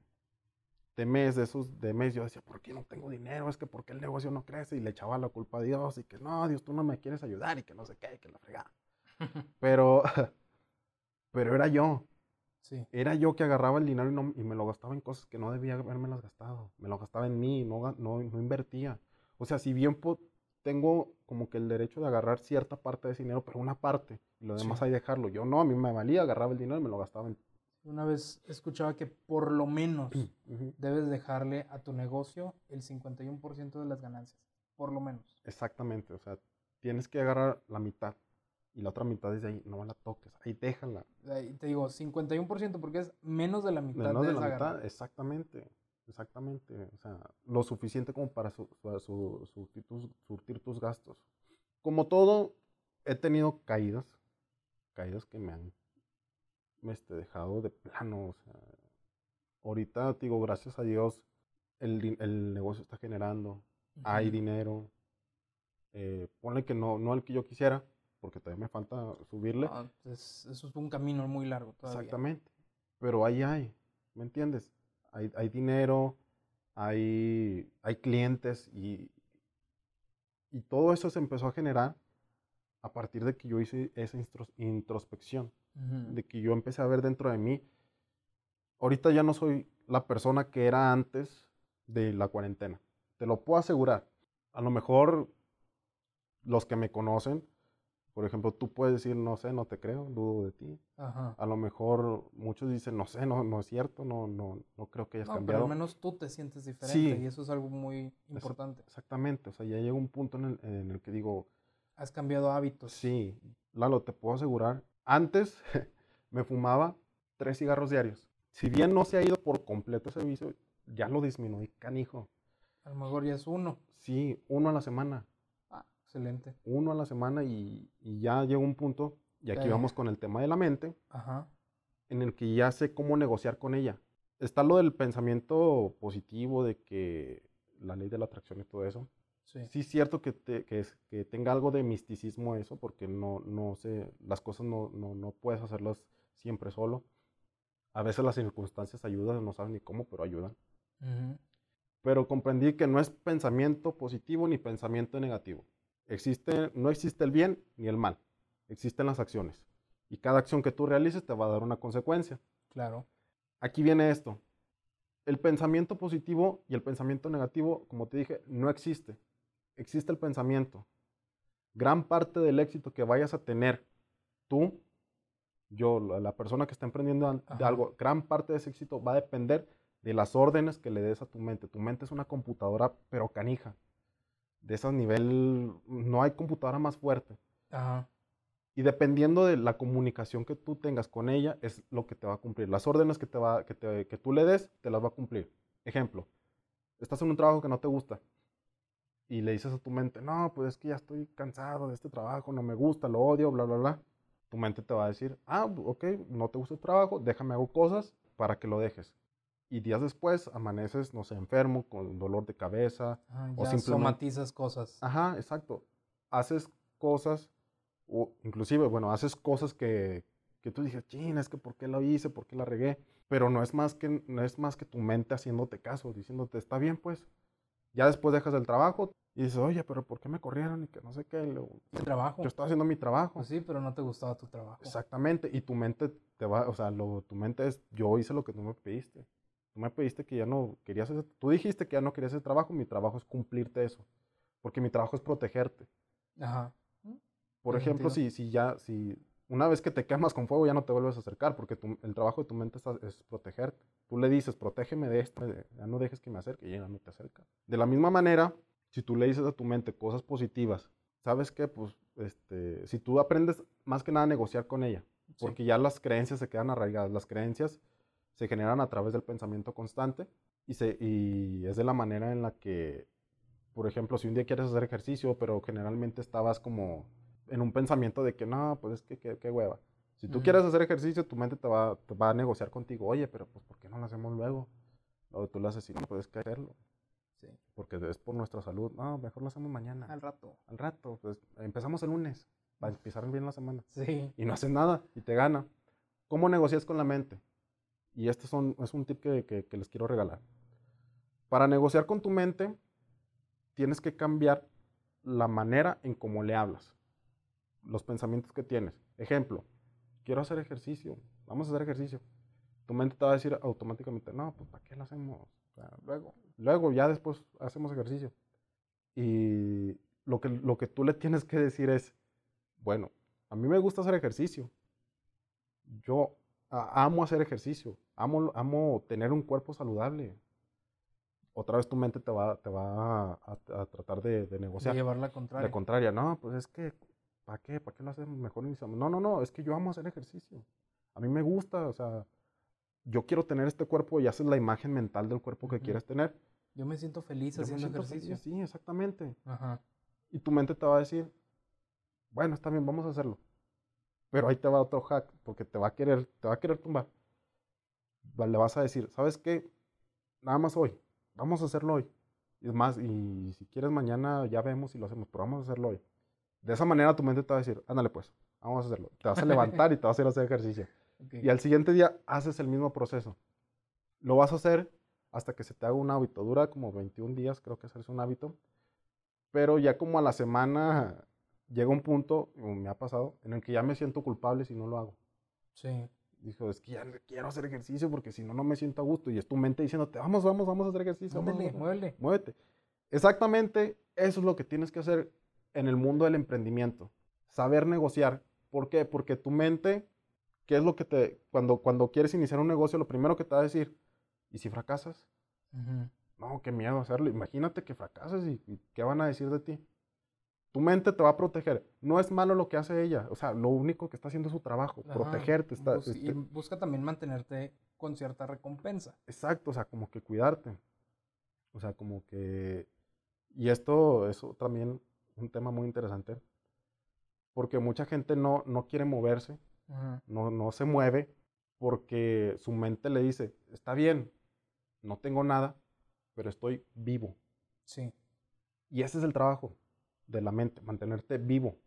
de mes, de esos, de mes, yo decía, ¿por qué no tengo dinero? Es que ¿por qué el negocio no crece? Y le echaba la culpa a Dios y que no, Dios, tú no me quieres ayudar y que no sé qué, y que la fregada. [LAUGHS] pero, [LAUGHS] pero era yo. Era yo que agarraba el dinero y, me lo gastaba en cosas que no debía haberme las gastado. Me lo gastaba en mí, no, no, no invertía. O sea, si bien tengo como que el derecho de agarrar cierta parte de ese dinero, pero una parte, y lo demás hay dejarlo. Yo no, a mí me valía, agarraba el dinero y me lo gastaba en... Una vez escuchaba que por lo menos [CLEARS THROAT] debes dejarle a tu negocio el 51% de las ganancias, por lo menos. Exactamente, o sea, tienes que agarrar la mitad y la otra mitad dice ahí, no la toques, ahí déjala. Ahí te digo, 51% porque es menos de la mitad menos de, la mitad, exactamente, exactamente. O sea, lo suficiente como para su, surtir, tus gastos. Como todo, he tenido caídas, caídas que me han este, dejado de plano. O sea, ahorita, digo, gracias a Dios, el, el negocio está generando, hay dinero. Eh, ponle que no, no el que yo quisiera, porque todavía me falta subirle. Ah, eso es un camino muy largo todavía. Exactamente, pero ahí hay, ¿me entiendes? Hay, hay dinero, hay, hay clientes y, y todo eso se empezó a generar a partir de que yo hice esa introspección, de que yo empecé a ver dentro de mí. Ahorita ya no soy la persona que era antes de la cuarentena. Te lo puedo asegurar. A lo mejor los que me conocen por ejemplo, tú puedes decir, no sé, no te creo, dudo de ti. A lo mejor muchos dicen, no sé, no, no es cierto, no, no, no creo que hayas cambiado. Pero al menos tú te sientes diferente y eso es algo muy importante. exactamente, o sea, ya llega un punto en el, en el que digo... Has cambiado hábitos. Sí, Lalo, te puedo asegurar, antes [LAUGHS] me fumaba tres cigarros diarios. Si bien no se ha ido por completo ese vicio, ya lo disminuí, canijo. A lo mejor ya es uno. Sí, uno a la semana. Ah, excelente. Uno a la semana y, ya llega un punto, y aquí vamos con el tema de la mente, en el que ya sé cómo negociar con ella. Está lo del pensamiento positivo, de que la ley de la atracción y todo eso. Sí, sí es cierto que, que, tenga algo de misticismo eso, porque no, no sé, las cosas no, no, puedes hacerlas siempre solo. A veces las circunstancias ayudan, no sabes ni cómo, pero ayudan. Pero comprendí que no es pensamiento positivo ni pensamiento negativo. Existe, no existe el bien ni el mal, existen las acciones. Y cada acción que tú realices te va a dar una consecuencia. Claro. Aquí viene esto. El pensamiento positivo y el pensamiento negativo, como te dije, no existe existe el pensamiento. Gran parte del éxito que vayas a tener tú, yo, la persona que está emprendiendo de algo, gran parte de ese éxito va a depender de las órdenes que le des a tu mente. Tu mente es una computadora, pero canija. De ese nivel, no hay computadora más fuerte. Y dependiendo de la comunicación que tú tengas con ella, es lo que te va a cumplir. Las órdenes que, te va, que, que tú le des, te las va a cumplir. Ejemplo, estás en un trabajo que no te gusta y le dices a tu mente, no, pues es que ya estoy cansado de este trabajo, no me gusta, lo odio, bla, bla, bla. Tu mente te va a decir, ah, ok, no te gusta el trabajo, déjame hago cosas para que lo dejes. Y días después amaneces, no sé, enfermo, con dolor de cabeza. Ah, o simplemente... somatizas cosas. Ajá, exacto. Haces cosas, o inclusive, bueno, haces cosas que, que tú dices, ching, es que por qué lo hice, por qué la regué. Pero no es más que, no es más que tu mente haciéndote caso, diciéndote, está bien, pues, ya después dejas el trabajo y dices, oye, pero ¿por qué me corrieron? Y que no sé qué. el trabajo. Yo estaba haciendo mi trabajo. Pues sí, pero no te gustaba tu trabajo. Exactamente. Y tu mente te va, o sea, lo, tu mente es, yo hice lo que tú me pediste. Tú me pediste que ya no querías ese, tú dijiste que ya no querías ese trabajo, mi trabajo es cumplirte eso. Porque mi trabajo es protegerte. Ajá. Por ejemplo, si, si ya, si una vez que te quemas con fuego ya no te vuelves a acercar porque el trabajo de tu mente es, protegerte. Tú le dices, protégeme de esto, ya no dejes que me acerque y ya no te acerca. De la misma manera, si tú le dices a tu mente cosas positivas, ¿sabes qué? Pues este, si tú aprendes más que nada a negociar con ella, porque ya las creencias se quedan arraigadas, las creencias se generan a través del pensamiento constante y, se, y es de la manera en la que, por ejemplo, si un día quieres hacer ejercicio, pero generalmente estabas como en un pensamiento de que no, pues es que qué hueva. Si tú quieres hacer ejercicio, tu mente te va, va, a negociar contigo, oye, pero pues ¿por qué no lo hacemos luego? O tú lo haces y no puedes hacerlo. Sí. Porque es por nuestra salud. No, mejor lo hacemos mañana. Al rato. Al rato. Pues empezamos el lunes para empezar bien la semana. Sí. Y no haces nada y te gana. ¿Cómo negocias con la mente? Y este son, es un tip que, que les quiero regalar. Para negociar con tu mente, tienes que cambiar la manera en cómo le hablas los pensamientos que tienes. Ejemplo, quiero hacer ejercicio, vamos a hacer ejercicio. Tu mente te va a decir automáticamente, no, pues ¿para qué lo hacemos? luego, luego, ya después hacemos ejercicio. Y lo que, lo que tú le tienes que decir es, bueno, a mí me gusta hacer ejercicio. Yo amo hacer ejercicio, amo, amo tener un cuerpo saludable. Otra vez tu mente te va, te va a, tratar de, de negociar. De llevar la contraria. La contraria, no, pues es que ¿para qué? ¿Para qué lo hacemos mejor iniciamos? No, no, no, es que yo amo hacer ejercicio. A mí me gusta, o sea, yo quiero tener este cuerpo y haces la imagen mental del cuerpo que quieres tener. Yo me siento feliz haciendo ejercicio. sí, exactamente. Ajá. Y tu mente te va a decir, bueno, está bien, vamos a hacerlo. Pero ahí te va otro hack, porque te va a querer, te va a querer tumbar. Le vas a decir, ¿sabes qué? Nada más hoy, vamos a hacerlo hoy. Es más, y si quieres mañana ya vemos si lo hacemos, pero vamos a hacerlo hoy. De esa manera tu mente te va a decir, ándale pues, vamos a hacerlo. Te vas a levantar y te vas a ir a hacer ejercicio. [LAUGHS] Y al siguiente día haces el mismo proceso. Lo vas a hacer hasta que se te haga un hábito. Dura como 21 días, creo que hacerse un hábito. Pero ya como a la semana llega un punto, me ha pasado, en el que ya me siento culpable si no lo hago. Sí. Dijo, es que ya quiero hacer ejercicio porque si no, no me siento a gusto. Y es tu mente diciéndote, vamos, vamos, vamos a hacer ejercicio. Muévele, Muévete. Exactamente eso es lo que tienes que hacer en el mundo del emprendimiento. Saber negociar. ¿Por qué? Porque tu mente, ¿qué es lo que te, cuando, cuando quieres iniciar un negocio, lo primero que te va a decir, ¿y si fracasas? No, qué miedo hacerlo. Imagínate que fracasas y, ¿qué van a decir de ti? Tu mente te va a proteger. No es malo lo que hace ella. O sea, lo único que está haciendo es su trabajo, protegerte. Está, y este busca también mantenerte con cierta recompensa. Exacto, o sea, como que cuidarte. O sea, como que... Y esto es también un tema muy interesante. Porque mucha gente no, no quiere moverse, no, no se mueve, porque su mente le dice, está bien, no tengo nada, pero estoy vivo. Sí. Y ese es el trabajo de la mente, mantenerte vivo.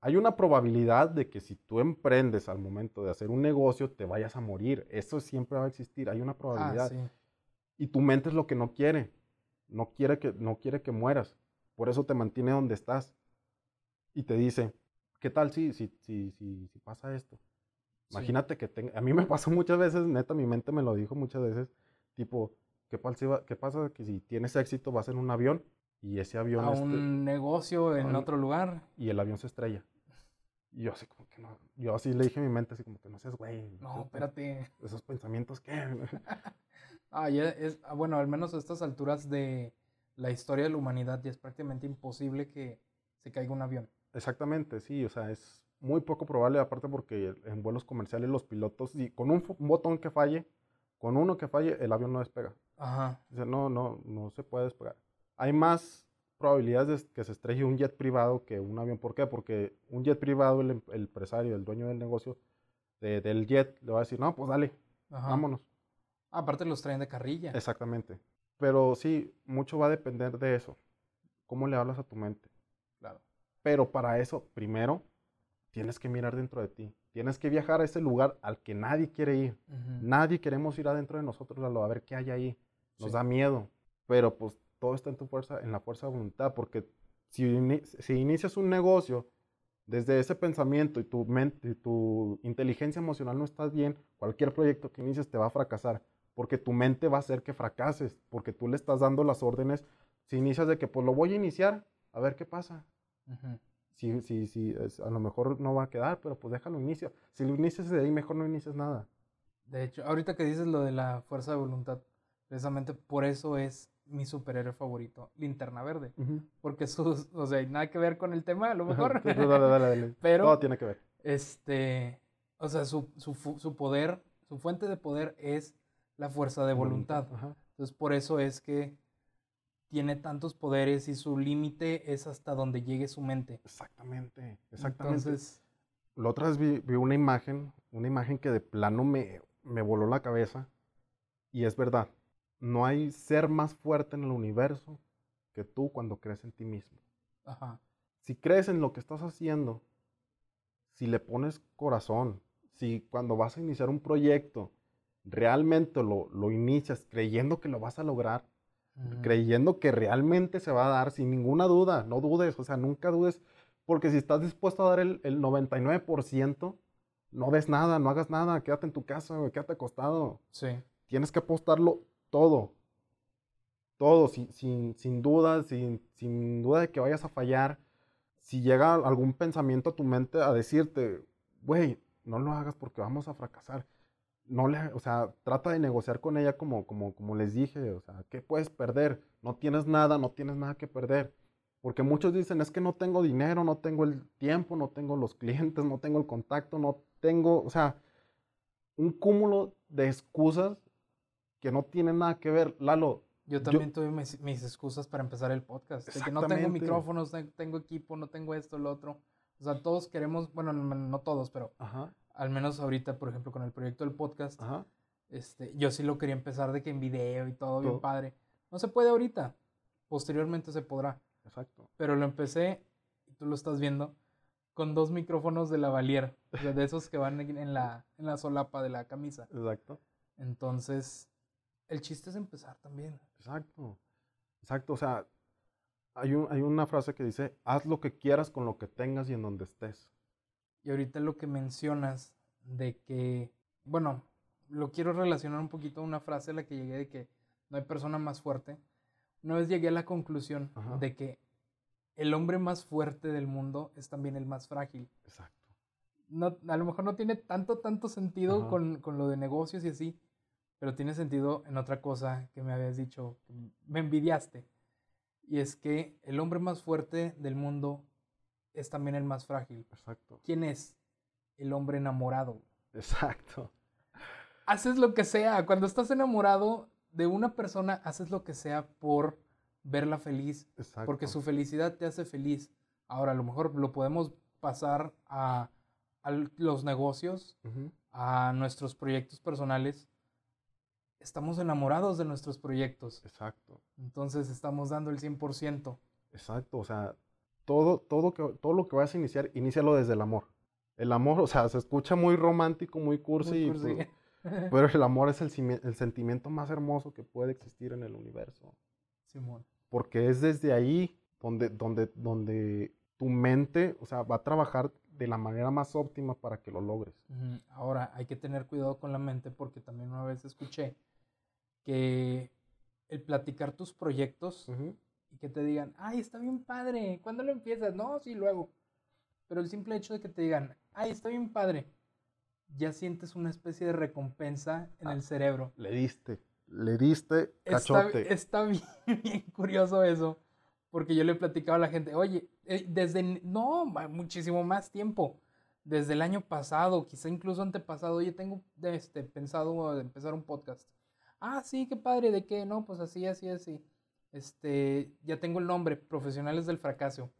Hay una probabilidad de que si tú emprendes al momento de hacer un negocio, te vayas a morir. Eso siempre va a existir. Hay una probabilidad. Ah, y tu mente es lo que no quiere. No quiere que, no quiere que mueras. Por eso te mantiene donde estás. Y te dice, ¿qué tal si, si, si, si, si pasa esto? Imagínate que tenga, a mí me pasó muchas veces, neta, mi mente me lo dijo muchas veces, tipo, ¿qué, pasa, qué pasa que si tienes éxito vas en un avión y ese avión... A un este negocio en otro lugar. Y el avión se estrella. Y yo así como que no, yo así le dije a mi mente así como que no seas güey. No, espérate. Esos pensamientos ¿qué? [LAUGHS] ah, ya es, ah, bueno, al menos a estas alturas de la historia de la humanidad ya es prácticamente imposible que se caiga un avión. Exactamente, sí, o sea, es muy poco probable, aparte porque en vuelos comerciales los pilotos, y con un, botón que falle, con uno que falle, el avión no despega. Ajá. O sea, no, no, no se puede despegar. Hay más probabilidades de que se estrelle un jet privado que un avión. ¿Por qué? Porque un jet privado, el, em, empresario, el dueño del negocio del jet, le va a decir, no, pues dale, vámonos. aparte los traen de carrilla. Exactamente. Pero sí, mucho va a depender de eso. ¿Cómo le hablas a tu mente? Claro. Pero para eso, primero, tienes que mirar dentro de ti. Tienes que viajar a ese lugar al que nadie quiere ir. Nadie queremos ir adentro de nosotros a ver qué hay ahí. Nos da miedo. Pero pues todo está en tu fuerza, en la fuerza de voluntad. Porque si, si inicias un negocio desde ese pensamiento y tu mente y tu inteligencia emocional no estás bien, cualquier proyecto que inicies te va a fracasar. Porque tu mente va a hacer que fracases. Porque tú le estás dando las órdenes. Si inicias de que pues lo voy a iniciar, a ver qué pasa si, si, si a lo mejor no va a quedar, pero pues déjalo inicio. Si lo inicias de ahí, mejor no inicies nada. De hecho, ahorita que dices lo de la fuerza de voluntad, precisamente por eso es mi superhéroe favorito, Linterna Verde. Porque sus, o sea, nada que ver con el tema, a lo mejor. dale, dale, dale. [LAUGHS] Pero. Todo tiene que ver. Este. O sea, su, su, su poder, su fuente de poder es la fuerza de voluntad. Entonces, por eso es que tiene tantos poderes y su límite es hasta donde llegue su mente. Exactamente, exactamente. Entonces, la otra vez vi, una imagen, una imagen que de plano me, me voló la cabeza y es verdad. No hay ser más fuerte en el universo que tú cuando crees en ti mismo. Ajá. Si crees en lo que estás haciendo, si le pones corazón, si cuando vas a iniciar un proyecto realmente lo, lo inicias creyendo que lo vas a lograr, creyendo que realmente se va a dar sin ninguna duda. No dudes, o sea, nunca dudes, porque si estás dispuesto a dar el, 99%, no des nada, no hagas nada, quédate en tu casa, quédate acostado. Sí. Tienes que apostarlo todo. Todo, sin, sin, sin duda, sin, sin duda de que vayas a fallar. Si llega algún pensamiento a tu mente a decirte, güey, no lo hagas porque vamos a fracasar no le, o sea, trata de negociar con ella como, como, como les dije, o sea, ¿qué puedes perder? No tienes nada, no tienes nada que perder. Porque muchos dicen, es que no tengo dinero, no tengo el tiempo, no tengo los clientes, no tengo el contacto, no tengo, o sea, un cúmulo de excusas que no tienen nada que ver. Lalo. Yo también tuve mis, excusas para empezar el podcast. De que no tengo micrófonos, no tengo equipo, no tengo esto, lo otro. O sea, todos queremos, bueno, no, todos, pero Ajá al menos ahorita, por ejemplo, con el proyecto del podcast, Este, yo sí lo quería empezar de que en video y todo, bien padre. No se puede ahorita, posteriormente se podrá. Exacto. Pero lo empecé, y tú lo estás viendo, con dos micrófonos de la Valier, de esos que van en la, en la solapa de la camisa. Exacto. Entonces, el chiste es empezar también. Exacto. Exacto, o sea, hay, un, hay una frase que dice, haz lo que quieras con lo que tengas y en donde estés. Y ahorita lo que mencionas de que, bueno, lo quiero relacionar un poquito a una frase a la que llegué de que no hay persona más fuerte. Una vez llegué a la conclusión de que el hombre más fuerte del mundo es también el más frágil. Exacto. No, a lo mejor no tiene tanto, tanto sentido con, con, lo de negocios y así, pero tiene sentido en otra cosa que me habías dicho, me envidiaste. Y es que el hombre más fuerte del mundo es también el más frágil. Exacto. ¿Quién es? El hombre enamorado. Exacto. Haces lo que sea. Cuando estás enamorado de una persona, haces lo que sea por verla feliz. Exacto. Porque su felicidad te hace feliz. Ahora, a lo mejor lo podemos pasar a, los negocios, a nuestros proyectos personales. Estamos enamorados de nuestros proyectos. Exacto. Entonces estamos dando el 100%. Exacto. O sea, todo, todo, que, todo lo que vayas a iniciar, inícialo desde el amor. El amor, o sea, se escucha muy romántico, muy cursi, pues, [LAUGHS] pero el amor es el, el, sentimiento más hermoso que puede existir en el universo. Simón. Porque es desde ahí donde, donde, donde tu mente, o sea, va a trabajar de la manera más óptima para que lo logres. Ahora, hay que tener cuidado con la mente porque también una vez escuché que el platicar tus proyectos y que te digan, ay, está bien padre, ¿cuándo lo empiezas? No, sí, luego. Pero el simple hecho de que te digan, ay, está bien padre, ya sientes una especie de recompensa en ah, el cerebro. Le diste, le diste cachote. Está, [LAUGHS] bien, curioso eso, porque yo le platicaba a la gente, oye, eh, desde, no, muchísimo más tiempo, desde el año pasado, quizá incluso antepasado, oye, tengo este, pensado empezar un podcast. Ah, sí, qué padre, ¿de qué? No, pues así, así, así este, ya tengo el nombre, Profesionales del Fracaso.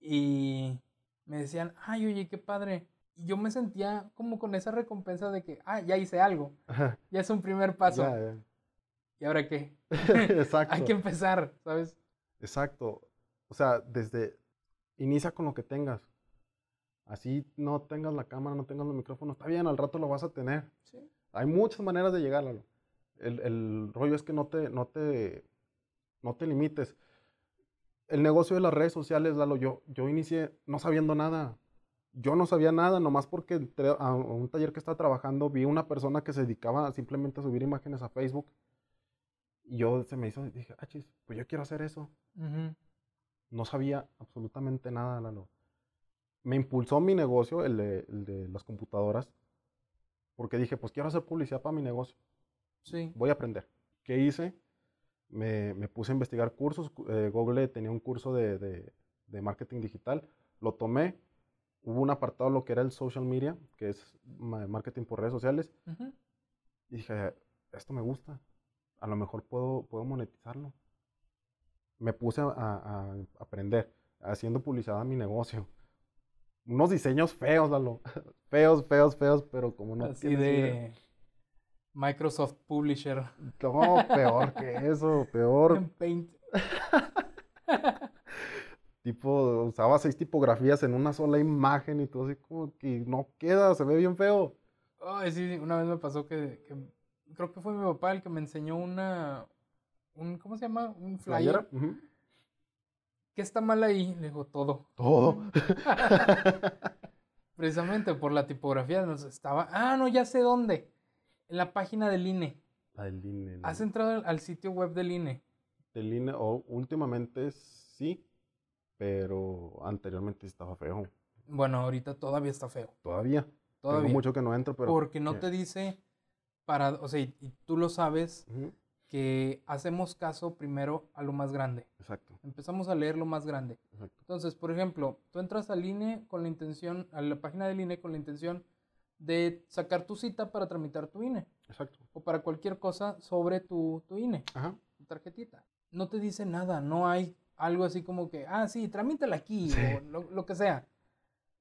Y me decían, ay, oye, qué padre. Y yo me sentía como con esa recompensa de que, ah, ya hice algo. Ya es un primer paso. ¿Y ahora qué? [LAUGHS] [LAUGHS] Exacto. Hay que empezar, ¿sabes? Exacto. O sea, desde, inicia con lo que tengas. Así no tengas la cámara, no tengas los micrófonos, está bien, al rato lo vas a tener. Sí. Hay muchas maneras de llegar, El, el rollo es que no te, no te no te limites. El negocio de las redes sociales, Lalo, yo, yo inicié no sabiendo nada. Yo no sabía nada, nomás porque entré a un taller que estaba trabajando, vi una persona que se dedicaba simplemente a subir imágenes a Facebook. Y yo se me hizo, dije, ah, chis, pues yo quiero hacer eso. No sabía absolutamente nada, Lalo. Me impulsó mi negocio, el de, el de las computadoras, porque dije, pues quiero hacer publicidad para mi negocio. Sí. Voy a aprender. ¿Qué hice? Me, me puse a investigar cursos. Eh, Google tenía un curso de, de, marketing digital. Lo tomé. Hubo un apartado lo que era el social media, que es marketing por redes sociales. Y dije, esto me gusta. A lo mejor puedo, puedo monetizarlo. Me puse a, a, aprender, haciendo publicidad a mi negocio. Unos diseños feos, Lalo. [LAUGHS] feos, feos, feos, pero como no. Así de. Microsoft Publisher. No, peor que eso, peor. En [LAUGHS] Paint. [LAUGHS] tipo, usaba seis tipografías en una sola imagen y todo así como que no queda, se ve bien feo. Ay, sí, una vez me pasó que, creo que fue mi papá el que me enseñó una, un, ¿cómo se llama? Un flyer. ¿Qué está mal ahí? Le digo, todo. Todo. [LAUGHS] Precisamente por la tipografía nos estaba, ah, no, ya sé dónde en la página del INE. Del INE. ¿Has entrado al sitio web del INE? Del INE, o últimamente sí, pero anteriormente estaba feo. Bueno, ahorita todavía está feo. Todavía. Todavía. Tengo mucho que no entro, pero. Porque no te dice para, o sea, y, tú lo sabes, que hacemos caso primero a lo más grande. Exacto. Empezamos a leer lo más grande. Exacto. Entonces, por ejemplo, tú entras al INE con la intención, a la página del INE con la intención de sacar tu cita para tramitar tu INE. Exacto. O para cualquier cosa sobre tu, tu INE, Ajá. tu tarjetita. No te dice nada, no hay algo así como que, ah, sí, tramítala aquí, o lo, que sea.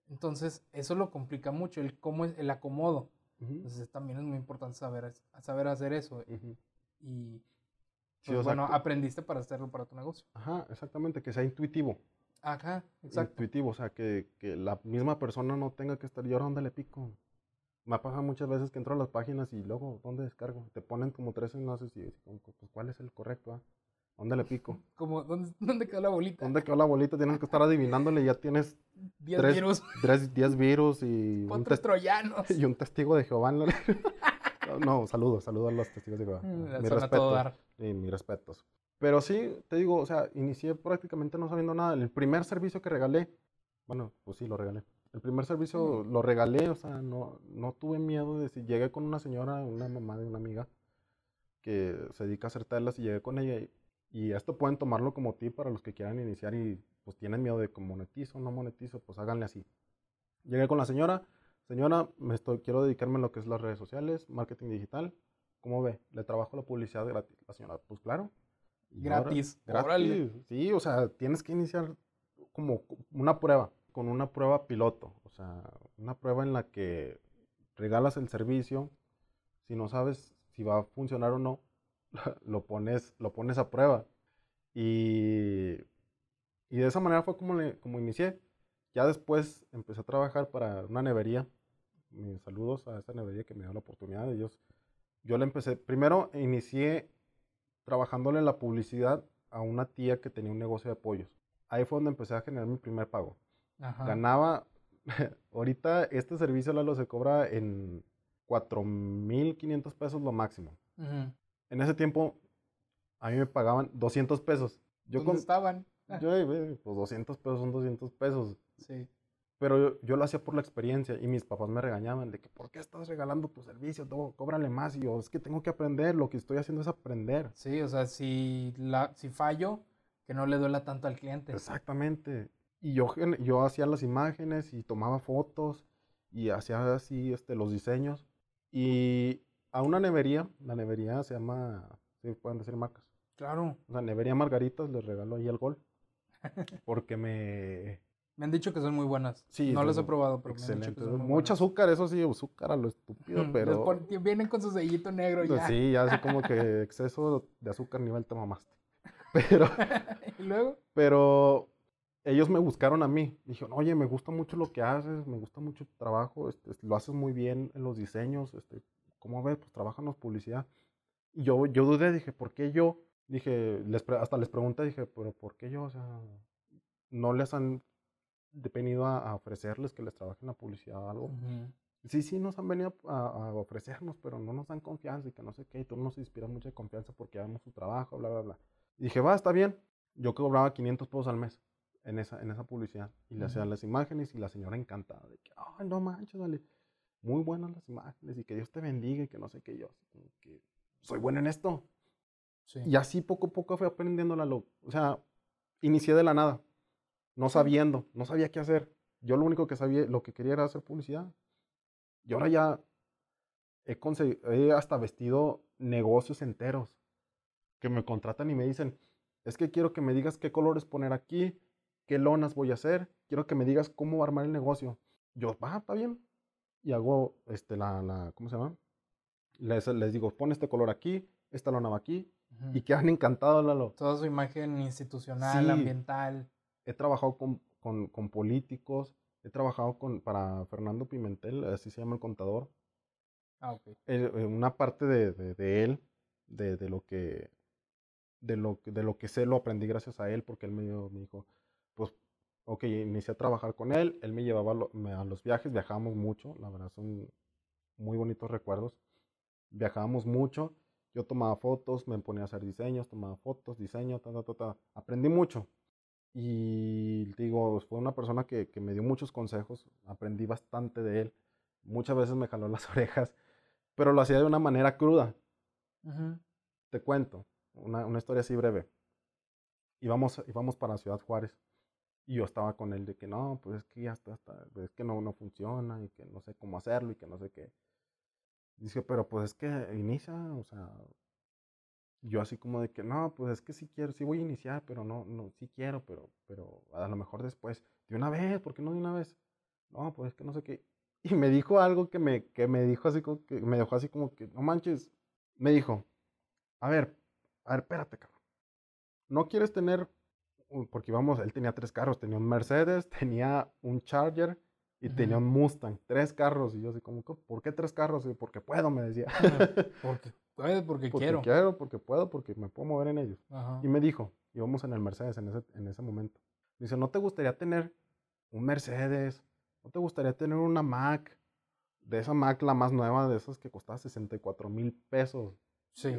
Entonces, eso lo complica mucho, el cómo es el acomodo. Entonces, también es muy importante saber, saber hacer eso. Y, pues, bueno, aprendiste para hacerlo para tu negocio. Ajá, exactamente, que sea intuitivo. Ajá, exacto. Intuitivo, o sea, que, que la misma persona no tenga que estar, ¿y ahora dónde le pico? Me ha pasado muchas veces que entro a las páginas y luego, ¿dónde descargo? Te ponen como tres enlaces y pues, ¿cuál es el correcto? Ah? ¿Dónde le pico? [LAUGHS] Como, ¿dónde, quedó la bolita? ¿Dónde quedó la bolita? Tienes que estar adivinándole ya tienes... [LAUGHS] 10 virus. [LAUGHS] Tres, 10 virus y... un troyanos. Y un testigo de Jehová. no, saludos, saludos a los testigos de Jehová. Mm, mi respeto. Y mis respetos. Pero sí, te digo, o sea, inicié prácticamente no sabiendo nada. El primer servicio que regalé, bueno, pues sí, lo regalé. El primer servicio lo regalé, o sea, no, no tuve miedo de si llegué con una señora, una mamá de una amiga que se dedica a hacer telas y llegué con ella y, Y esto pueden tomarlo como tip para los que quieran iniciar y pues tienen miedo de que monetizo o no monetizo, pues háganle así. Llegué con la señora, señora, me estoy, quiero dedicarme a lo que es las redes sociales, marketing digital. ¿Cómo ve? ¿Le trabajo la publicidad gratis? La señora, pues claro. Gratis. gratis. Sí, o sea, tienes que iniciar como una prueba, con una prueba piloto. O sea, una prueba en la que regalas el servicio. Si no sabes si va a funcionar o no, [LAUGHS] lo pones, lo pones a prueba. Y, y de esa manera fue como, le, como inicié. Ya después empecé a trabajar para una nevería. Mis saludos a esa nevería que me dio la oportunidad. Ellos, yo le empecé, primero inicié trabajándole la publicidad a una tía que tenía un negocio de pollos. Ahí fue donde empecé a generar mi primer pago. Ganaba, [LAUGHS] ahorita este servicio Lalo se cobra en 4.500 pesos lo máximo. En ese tiempo a mí me pagaban 200 pesos. Yo ¿Dónde estaban? Yo, pues 200 pesos son 200 pesos. Sí. Pero yo, lo hacía por la experiencia y mis papás me regañaban de que, ¿por qué estás regalando tu servicio? Todo, cóbrale más. Y yo, es que tengo que aprender, lo que estoy haciendo es aprender. Sí, o sea, si, la, si fallo, que no le duela tanto al cliente. Exactamente. Y yo, yo hacía las imágenes y tomaba fotos y hacía así este, los diseños. Y a una nevería, la nevería se llama, sí, pueden decir marcas. Claro. La nevería Margaritas les regalo ahí el gol. [LAUGHS] Porque me, me han dicho que son muy buenas. Sí, no las he probado, pero excelente. Me Mucho azúcar, eso sí, azúcar a lo estúpido, pero. vienen con su sellito negro pues ya. Sí, ya así como que [LAUGHS] exceso de azúcar nivel te mamaste. [LAUGHS] Pero. ¿Y luego? Pero ellos me buscaron a mí. Dijeron, oye, me gusta mucho lo que haces, me gusta mucho tu trabajo, este, lo haces muy bien en los diseños, este, ¿cómo ves? Pues trabajanos publicidad. Y yo, yo dudé, dije, ¿por qué yo? Dije, les, hasta les pregunté, dije, pero ¿por qué yo? O sea, no les han venido a, ofrecerles que les trabajen la publicidad o algo. Sí, sí, nos han venido a, ofrecernos, pero no nos dan confianza y que no sé qué, y tú nos inspiras mucha confianza porque hagamos su trabajo, bla, bla, bla. Y dije, va, está bien. Yo cobraba 500 pesos al mes en esa, en esa publicidad y le hacían las imágenes y la señora encantada de que, ay, no manches, dale, muy buenas las imágenes y que Dios te bendiga y que no sé qué, yo, que soy buena en esto. Y así poco a poco fui aprendiendo la lo, o sea, inicié de la nada no sabiendo, no sabía qué hacer. Yo lo único que sabía, lo que quería era hacer publicidad. Y ahora ya he, he hasta vestido negocios enteros que me contratan y me dicen, es que quiero que me digas qué colores poner aquí, qué lonas voy a hacer, quiero que me digas cómo armar el negocio. Yo, va, está bien. Y hago, este, la, la ¿cómo se llama? Les, les digo, pon este color aquí, esta lona va aquí, y quedan encantados, Lalo. Toda su imagen institucional, ambiental he trabajado con, con, con, políticos, he trabajado con, para Fernando Pimentel, así se llama el contador. Ah, ok. Eh, una parte de, de, él, de, de, lo que, de, lo, de lo que sé, lo aprendí gracias a él, porque él me, me dijo, pues, ok, inicié a trabajar con él, él me llevaba a los viajes, viajábamos mucho, la verdad son muy bonitos recuerdos. Viajábamos mucho, yo tomaba fotos, me ponía a hacer diseños, tomaba fotos, diseño, ta, ta, ta, aprendí mucho. Y digo, fue una persona que, me dio muchos consejos, aprendí bastante de él. Muchas veces me jaló las [LAUGHS] orejas, pero lo hacía de una manera cruda. Te cuento una, una, historia así breve. Íbamos, íbamos para Ciudad Juárez y yo estaba con él de que no, pues es que ya está, es que no, no funciona y que no sé cómo hacerlo y que no sé qué. Dice, pero pues es que inicia, o sea, yo así como de que, no, pues es que sí quiero, sí voy a iniciar, pero no, no, sí quiero, pero, pero a lo mejor después, de una vez, ¿por qué no de una vez? No, pues es que no sé qué. [LAUGHS] Y me dijo algo que me, que me dijo así como que, me dejó así como que, no manches, me dijo, a ver, a ver, espérate, cabrón. No quieres tener, porque vamos, él tenía tres carros, tenía un Mercedes, tenía un Charger y tenía un Mustang, tres carros. Y yo así como, ¿por qué tres carros? Y porque puedo, me decía. [LAUGHS] porque Puedo porque, porque quiero. quiero, porque puedo, porque me puedo mover en ellos. Y me dijo, íbamos en el Mercedes en ese, en ese momento. Me dice, ¿no te gustaría tener un Mercedes? ¿No te gustaría tener una Mac? De esa Mac, la más nueva, de esas que costaba 64 mil pesos. Sí.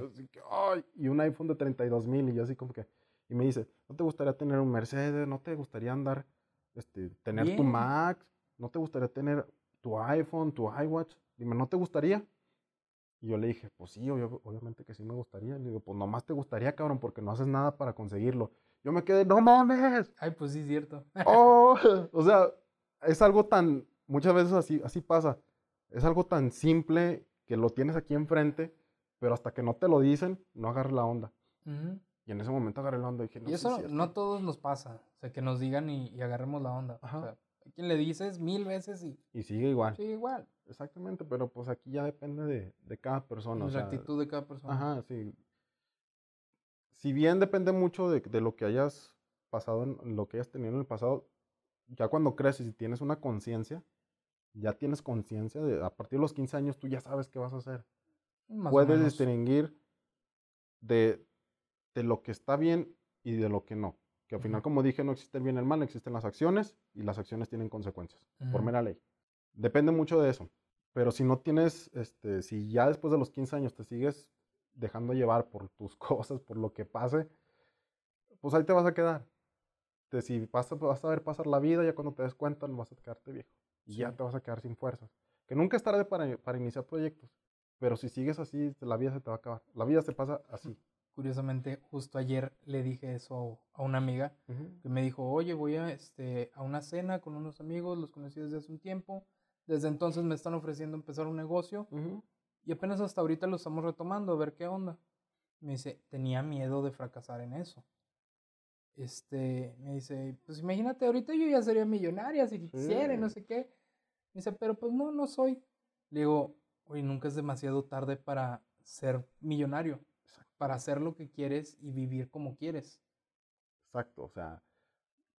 Y, y un iPhone de 32 mil. Y yo así como que, y me dice, ¿no te gustaría tener un Mercedes? ¿No te gustaría andar, este, tener tu Mac? ¿No te gustaría tener tu iPhone, tu iWatch? Dime, ¿no te gustaría? Y yo le dije, pues sí, obviamente que sí me gustaría. Le digo, pues nomás te gustaría, cabrón, porque no haces nada para conseguirlo. Yo me quedé, no mames. Ay, pues sí, es cierto. oh, [LAUGHS] o sea, es algo tan, muchas veces así, así pasa. Es algo tan simple que lo tienes aquí enfrente, pero hasta que no te lo dicen, no agarras la onda. Y en ese momento agarré la onda y dije, no. Y eso no a todos nos pasa. O sea, que nos digan y, agarremos la onda. Ajá. O sea, a quien le dices mil veces y... Y sigue igual. Sigue igual. Exactamente, pero pues aquí ya depende de, de cada persona. De la actitud de cada persona. Ajá, sí. Si bien depende mucho de, de, lo que hayas pasado, en, lo que hayas tenido en el pasado, ya cuando creces y tienes una conciencia, ya tienes conciencia de, a partir de los 15 años tú ya sabes qué vas a hacer. Puedes distinguir de, de lo que está bien y de lo que no. Que al final, como dije, no existe el bien y el mal, existen las acciones y las acciones tienen consecuencias, por mera ley. Depende mucho de eso. Pero si no tienes, este, si ya después de los 15 años te sigues dejando llevar por tus [LAUGHS] cosas, por lo que pase, pues ahí te vas a quedar. Te, si vas a, vas a ver pasar la vida, ya cuando te des cuenta, no vas a quedarte viejo. Y ya te vas a quedar sin fuerzas. Que nunca es tarde para, para iniciar proyectos. Pero si sigues así, la vida se te va a acabar. La vida se pasa así. Curiosamente, justo ayer le dije eso a una amiga que me dijo, oye, voy a, este, a una cena con unos amigos, los conocí desde hace un tiempo. Desde entonces me están ofreciendo empezar un negocio y apenas hasta ahorita lo estamos retomando, a ver qué onda. Me dice, tenía miedo de fracasar en eso. Este, me dice, pues imagínate, ahorita yo ya sería millonaria si quisiera y no sé qué. Me dice, pero pues no, no soy. Le digo, oye, nunca es demasiado tarde para ser millonario, para hacer lo que quieres y vivir como quieres. Exacto, o sea,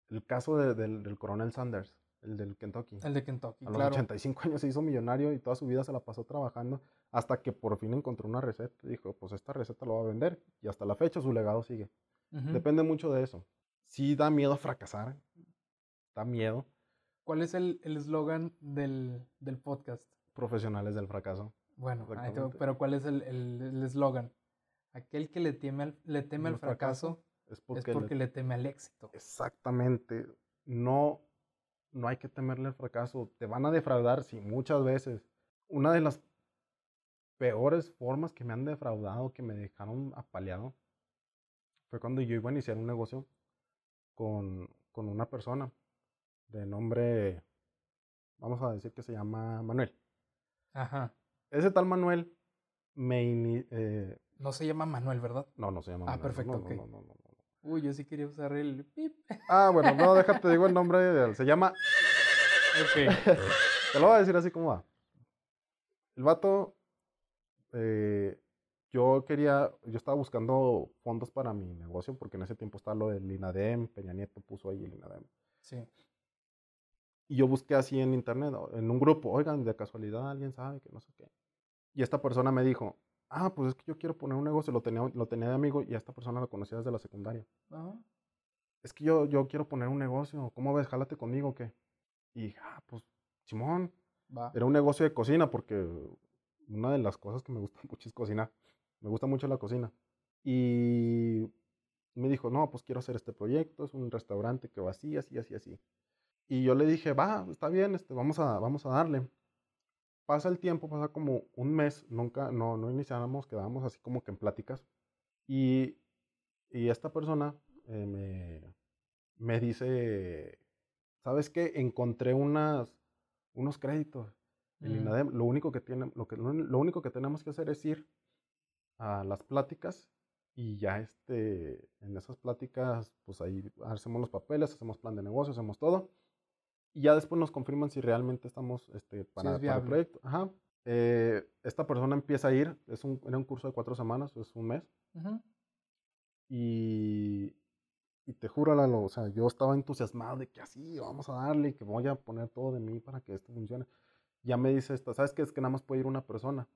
el caso del, coronel Sanders, el del Kentucky. El de Kentucky, A los 85 años se hizo millonario y toda su vida se la pasó trabajando hasta que por fin encontró una receta. Dijo, pues esta receta lo va a vender y hasta la fecha su legado sigue. Depende mucho de eso. Sí da miedo fracasar, da miedo. ¿Cuál es el eslogan del, del podcast? Profesionales del fracaso. Bueno, pero ¿cuál es el eslogan? El, Aquel que le teme al, le teme al fracaso, es porque, le, teme al éxito. Exactamente. No, no hay que temerle al fracaso. Te van a defraudar, sí, muchas veces. Una de las peores formas que me han defraudado, que me dejaron apaleado, fue cuando yo iba a iniciar un negocio con, con una persona de nombre, vamos a decir que se llama Manuel. Ajá. Ese tal Manuel me... Eh, no se llama Manuel, ¿verdad? No, no se llama ah, Manuel. Ah, perfecto, no, no, Uy, yo sí quería usar el pip. Ah, bueno, no, déjate, digo el nombre. De, se llama... Ok. [LAUGHS] Te lo voy a decir así como va. El vato... Eh, yo quería, yo estaba buscando fondos para mi negocio porque en ese tiempo estaba lo del INADEM, Peña Nieto puso ahí el INADEM. Sí. Y yo busqué así en internet, en un grupo, oigan, de casualidad alguien sabe que no sé qué. Y esta persona me dijo, ah, pues es que yo quiero poner un negocio, lo tenía, lo tenía de amigo y a esta persona lo conocía desde la secundaria. Es que yo, yo quiero poner un negocio, ¿cómo ves? Jálate conmigo, ¿o ¿qué? Y dije, ah, pues, Simón. Era un negocio de cocina porque una de las cosas que me gusta [LAUGHS] mucho es cocinar. Me gusta mucho la cocina. Y me dijo, no, pues quiero hacer este proyecto, es un restaurante que va así, así, así, así. Y yo le dije, va, está bien, este, vamos, a, vamos a darle. Pasa el tiempo, pasa como un mes, nunca, no, no iniciábamos, quedábamos así como que en pláticas. Y, y esta persona eh, me, me dice, ¿sabes qué? Encontré unas, unos créditos. Mm. lo único que tiene, lo, que, lo único que tenemos que hacer es ir a las pláticas y ya este, en esas pláticas, pues ahí hacemos los papeles, hacemos plan de negocio, hacemos todo. Y ya después nos confirman si realmente estamos este, para, el proyecto. Ajá. Eh, esta persona empieza a ir, es un, era un curso de cuatro semanas, es un mes. y, y, te juro, Lalo, o sea, yo estaba entusiasmado de que así, vamos a darle, que voy a poner todo de mí para que esto funcione. Ya me dice esto, ¿sabes qué? Es que nada más puede ir una persona.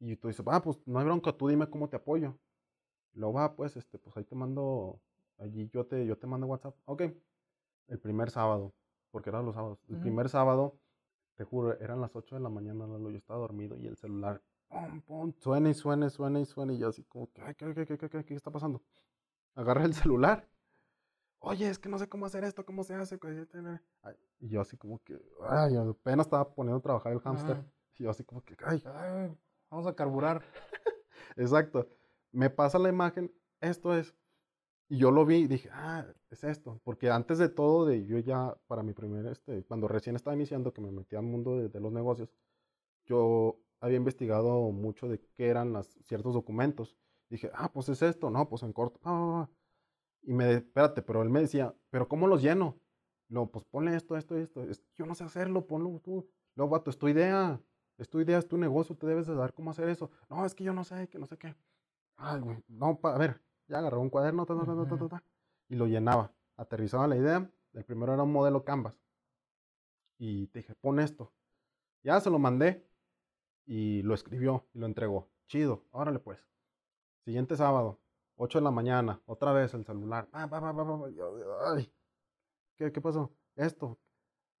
Y tú dices, ah, pues no hay bronca, tú dime cómo te apoyo. Luego va, pues, este, pues ahí te mando, allí yo te, yo te mando WhatsApp. Ok, el primer sábado porque eran los sábados. El primer sábado, te juro, eran las 8 de la mañana, yo estaba dormido y el celular, pum, pum, suena y suena y suena y suena y yo así como, ¿qué, qué, qué, qué, qué, qué está pasando? Agarré el celular. Oye, es que no sé cómo hacer esto, cómo se hace. Y yo así como que, ay, apenas estaba poniendo a trabajar el hámster. Y yo así como que, ay. vamos a carburar. [LAUGHS] Exacto. Me pasa la imagen, esto es. Y yo lo vi y dije, ah, es esto. Porque antes de todo, de yo ya, para mi primer, este, cuando recién estaba iniciando, que me metí al mundo de, los negocios, yo había investigado mucho de qué eran las, ciertos documentos. Dije, ah, pues es esto, no, pues en corto. Ah, y me, espérate, pero él me decía, pero ¿cómo los lleno? No, pues ponle esto, esto, esto. yo no sé hacerlo, ponlo tú. No, vato, es tu idea. Es tu idea, es tu negocio, te debes de saber cómo hacer eso. No, es que yo no sé, que no sé qué. Ay, güey, no, a ver, ya agarró un cuaderno, ta, ta, ta, ta, y lo llenaba. Aterrizaba la idea. El primero era un modelo Canvas. Y te dije, pon esto. Ya se lo mandé y lo escribió y lo entregó. Chido, órale pues. Siguiente sábado, 8 de la mañana, otra vez el celular. Ay, ¿qué, ¿Qué pasó? Esto.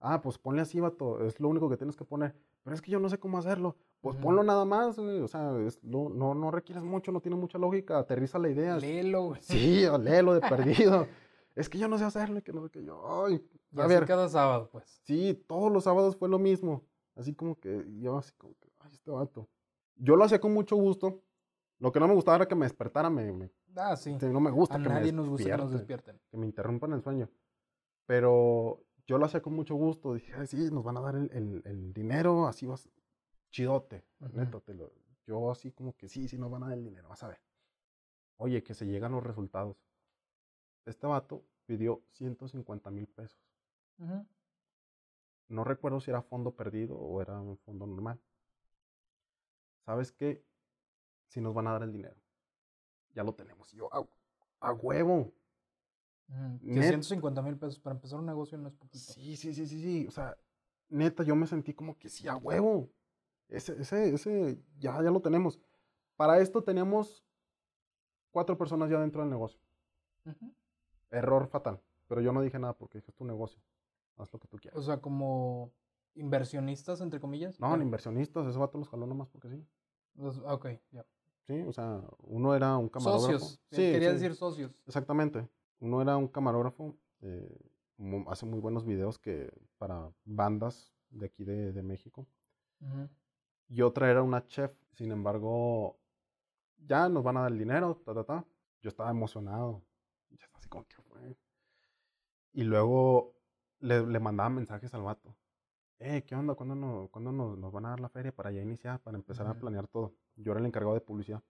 Ah, pues ponle así, vato. Es lo único que tienes que poner. Pero es que yo no sé cómo hacerlo. Pues ponlo nada más, O sea, no, no, no requieres mucho, no tiene mucha lógica. Aterriza la idea. Léelo, güey. Sí, léelo de [LAUGHS] perdido. es que yo no sé hacerlo, que no sé qué yo. Ay, a ver. cada sábado, pues. Sí, todos los sábados fue lo mismo. Así como que yo, así como que, ay, este vato. Yo lo hacía con mucho gusto. Lo que no me gustaba era que me despertara, me. ah, sí. No me gusta a que nadie nos gusta que nos despierten. Que me interrumpan el sueño. Pero yo lo hacía con mucho gusto. Dije, ay, sí, nos van a dar el, el, el dinero, así vas, chidote, neto, te lo, yo así como que sí, sí nos van a dar el dinero, vas a ver. Oye, que se llegan los resultados. Este vato pidió 150 mil pesos. No recuerdo si era fondo perdido o era un fondo normal. ¿Sabes qué? Si nos van a dar el dinero. Ya lo tenemos. yo, a, huevo. 150 mil pesos para empezar un negocio no es poquito. Sí, sí, sí, sí, sí. O sea, neta, yo me sentí como que sí, a huevo. Ese, ese, ese ya, ya lo tenemos. Para esto tenemos cuatro personas ya dentro del negocio. Error fatal. Pero yo no dije nada porque es tu negocio. Haz lo que tú quieras. O sea, como inversionistas, entre comillas. No, no inversionistas. Ese vato los jaló nomás porque sí. Ah, ok, ya. Sí, o sea, uno era un camarógrafo. Socios. Sí, quería decir socios. Exactamente. Uno era un camarógrafo. Eh, hace muy buenos videos que para bandas de aquí de, de México y otra era una chef. Sin embargo, ya nos van a dar el dinero, ta, ta, ta. Yo estaba emocionado. Ya así como que fue. Y luego le, le mandaba mensajes al vato. Eh, ¿qué onda? ¿Cuándo, no, ¿cuándo nos, nos, van a dar la feria para ya iniciar, para empezar a planear todo? Yo era el encargado de publicidad.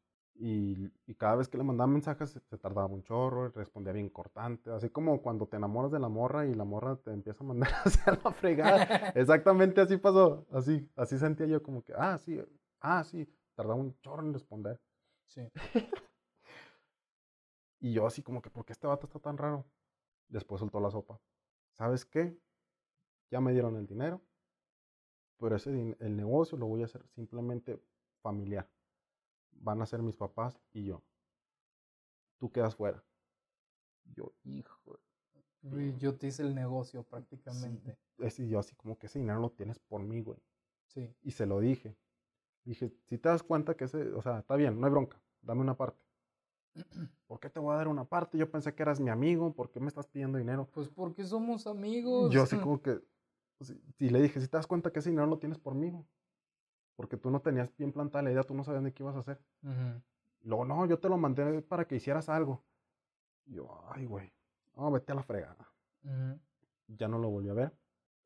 Y, y, cada vez que le mandaba mensajes se, tardaba un chorro, respondía bien cortante, así como cuando te enamoras de la morra y la morra te empieza a mandar [LAUGHS] hacia la fregada. [LAUGHS] Exactamente así pasó, así, así sentía yo como que, ah, sí, ah, sí, tardaba un chorro en responder. Sí. [LAUGHS] y yo así como que, ¿por qué este vato está tan raro? Después soltó la sopa. ¿Sabes qué? Ya me dieron el dinero, pero ese el negocio lo voy a hacer simplemente familiar van a ser mis papás y yo. Tú quedas fuera. Yo, hijo. Yo te hice el negocio prácticamente. Sí, yo así como que ese dinero lo tienes por mí, güey. Sí. Y se lo dije. Dije, si te das cuenta que ese, o sea, está bien, no hay bronca, dame una parte. [CLEARS THROAT] ¿Por qué te voy a dar una parte? Yo pensé que eras mi amigo, ¿por qué me estás pidiendo dinero? Pues porque somos amigos. Yo así como que, y le dije, si te das cuenta que ese dinero lo tienes por mí, porque tú no tenías bien plantada la idea, tú no sabías de qué ibas a hacer. Luego, no, yo te lo mandé para que hicieras algo. yo, ay, güey, no, vete a la fregada. Ya no lo volví a ver.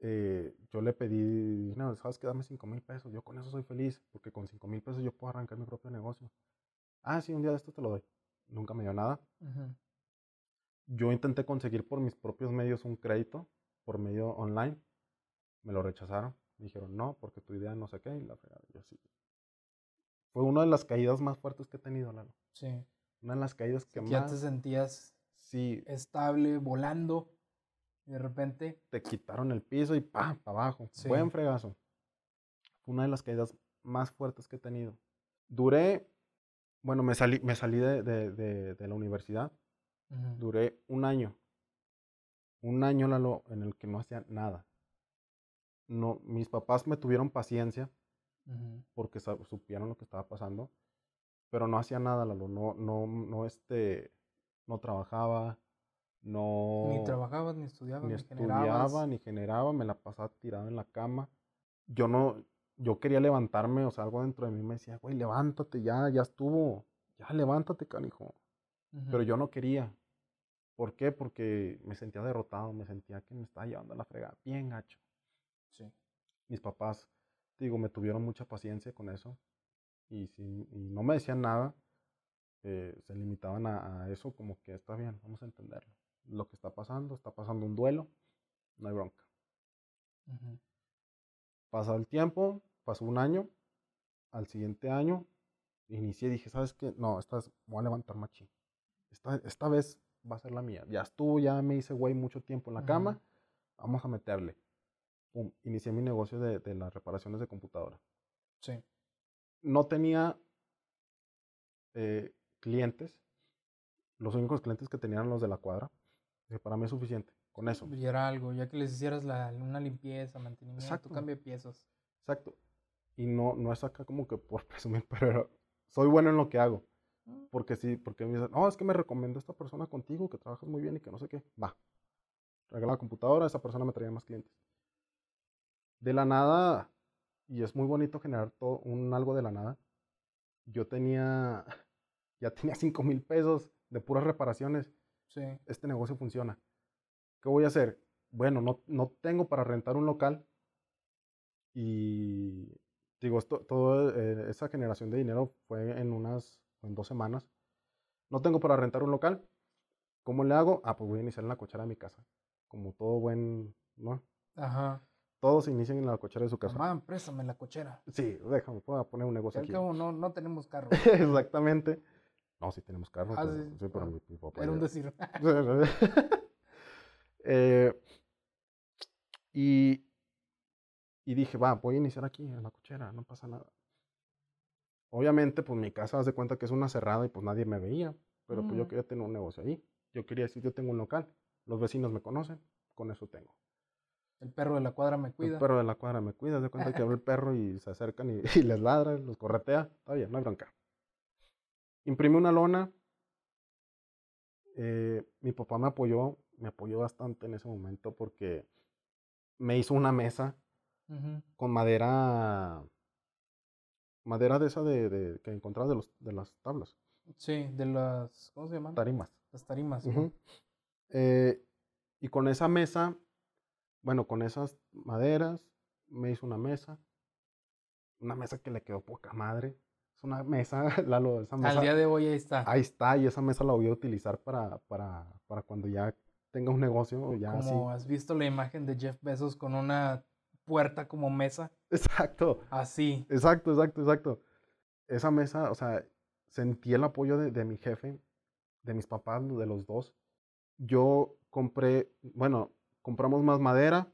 Eh, yo le pedí, no, sabes que dame 5 mil pesos, yo con eso soy feliz, porque con 5 mil pesos yo puedo arrancar mi propio negocio. Ah, sí, un día de esto te lo doy. Nunca me dio nada. Yo intenté conseguir por mis propios medios un crédito, por medio online. Me lo rechazaron dijeron, no, porque tu idea no sé qué, y la fregada. Yo sí. Fue una de las caídas más fuertes que he tenido, Lalo. Sí. Una de las caídas que más. Ya te sentías sí. estable, volando, y de repente. Te quitaron el piso y ¡pam! para abajo. Sí. Buen fregazo. Fue una de las caídas más fuertes que he tenido. Duré, bueno, me salí, me salí de, de, de, la universidad. Duré un año. Un año, Lalo, en el que no hacía nada no, mis papás me tuvieron paciencia porque supieron lo que estaba pasando, pero no hacía nada, Lalo, no, no, no, este, no trabajaba, no... Ni trabajaba, ni estudiaba, ni, ni estudiaba, ni generaba, me la pasaba tirado en la cama. Yo no, yo quería levantarme, o sea, algo dentro de mí me decía, güey, levántate ya, ya estuvo, ya levántate, canijo. Pero yo no quería. ¿Por qué? Porque me sentía derrotado, me sentía que me estaba llevando a la fregada, bien gacho. Sí. Mis papás, digo, me tuvieron mucha paciencia con eso y, si, no me decían nada, eh, se limitaban a, eso como que está bien, vamos a entenderlo. Lo que está pasando, está pasando un duelo, no hay bronca. Pasó el tiempo, pasó un año, al siguiente año inicié, dije, ¿sabes qué? No, esta vez voy a levantar machín. Esta, esta vez va a ser la mía. Ya estuvo, ya me hice güey mucho tiempo en la cama, vamos a meterle. Pum, inicié mi negocio de, de las reparaciones de computadora. Sí. No tenía eh, clientes. Los únicos clientes que tenían los de la cuadra. Para mí es suficiente. Con eso. Y era algo, ya que les hicieras la, una limpieza, mantenimiento, Exacto. cambio de piezas. Exacto. Y no, no es acá como que por [LAUGHS] presumir, pero soy bueno en lo que hago. Mm. Porque sí, porque me dicen, no, es que me recomendó esta persona contigo, que trabajas muy bien y que no sé qué. Va. Regala la computadora, esa persona me traía más clientes. De la nada, y es muy bonito generar todo un algo de la nada. Yo tenía, [LAUGHS] ya tenía 5 mil pesos de puras reparaciones. Sí. Este negocio funciona. ¿Qué voy a hacer? Bueno, no, no tengo para rentar un local y digo, esto, toda eh, esa generación de dinero fue en unas, en dos semanas. No tengo para rentar un local. ¿Cómo le hago? Ah, pues voy a iniciar en la cochera de mi casa. Como todo buen, ¿no? Ajá. Todos inician en la cochera de su casa. Mamá, préstame la cochera. Sí, déjame, puedo poner un negocio aquí. no, no tenemos carro. [LAUGHS] Exactamente. No, sí tenemos carro. Ah, sí. sí pero mi, papá Era un decir. [LAUGHS] Eh, y, y dije, va, voy a iniciar aquí en la cochera, no pasa nada. Obviamente, pues mi casa, haz de cuenta que es una cerrada y pues nadie me veía, pero pues yo mm. quería tener un negocio ahí. Yo quería decir, yo tengo un local, los vecinos me conocen, con eso tengo. El perro de la cuadra me cuida. El perro de la cuadra me cuida, de cuenta que abre el [LAUGHS] perro y se acercan y, y, les ladra, los corretea, está bien, no hay bronca. Imprimí una lona, eh, mi papá me apoyó, me apoyó bastante en ese momento porque me hizo una mesa con madera, madera de esa de, que encontrabas de, los, de las tablas. Sí, de las, ¿cómo se llaman? Tarimas. Las tarimas. Eh, y con esa mesa, bueno, con esas maderas, me hizo una mesa, una mesa que le quedó poca madre una mesa, [LAUGHS] Lalo, esa mesa. Al día de hoy ahí está. Ahí está, y esa mesa la voy a utilizar para, para, para cuando ya tenga un negocio. Ya como has visto la imagen de Jeff Bezos con una puerta como mesa. Exacto. Así. Exacto, exacto, exacto. Esa mesa, o sea, sentí el apoyo de, de mi jefe, de mis papás, de los dos. Yo compré, bueno, compramos más madera,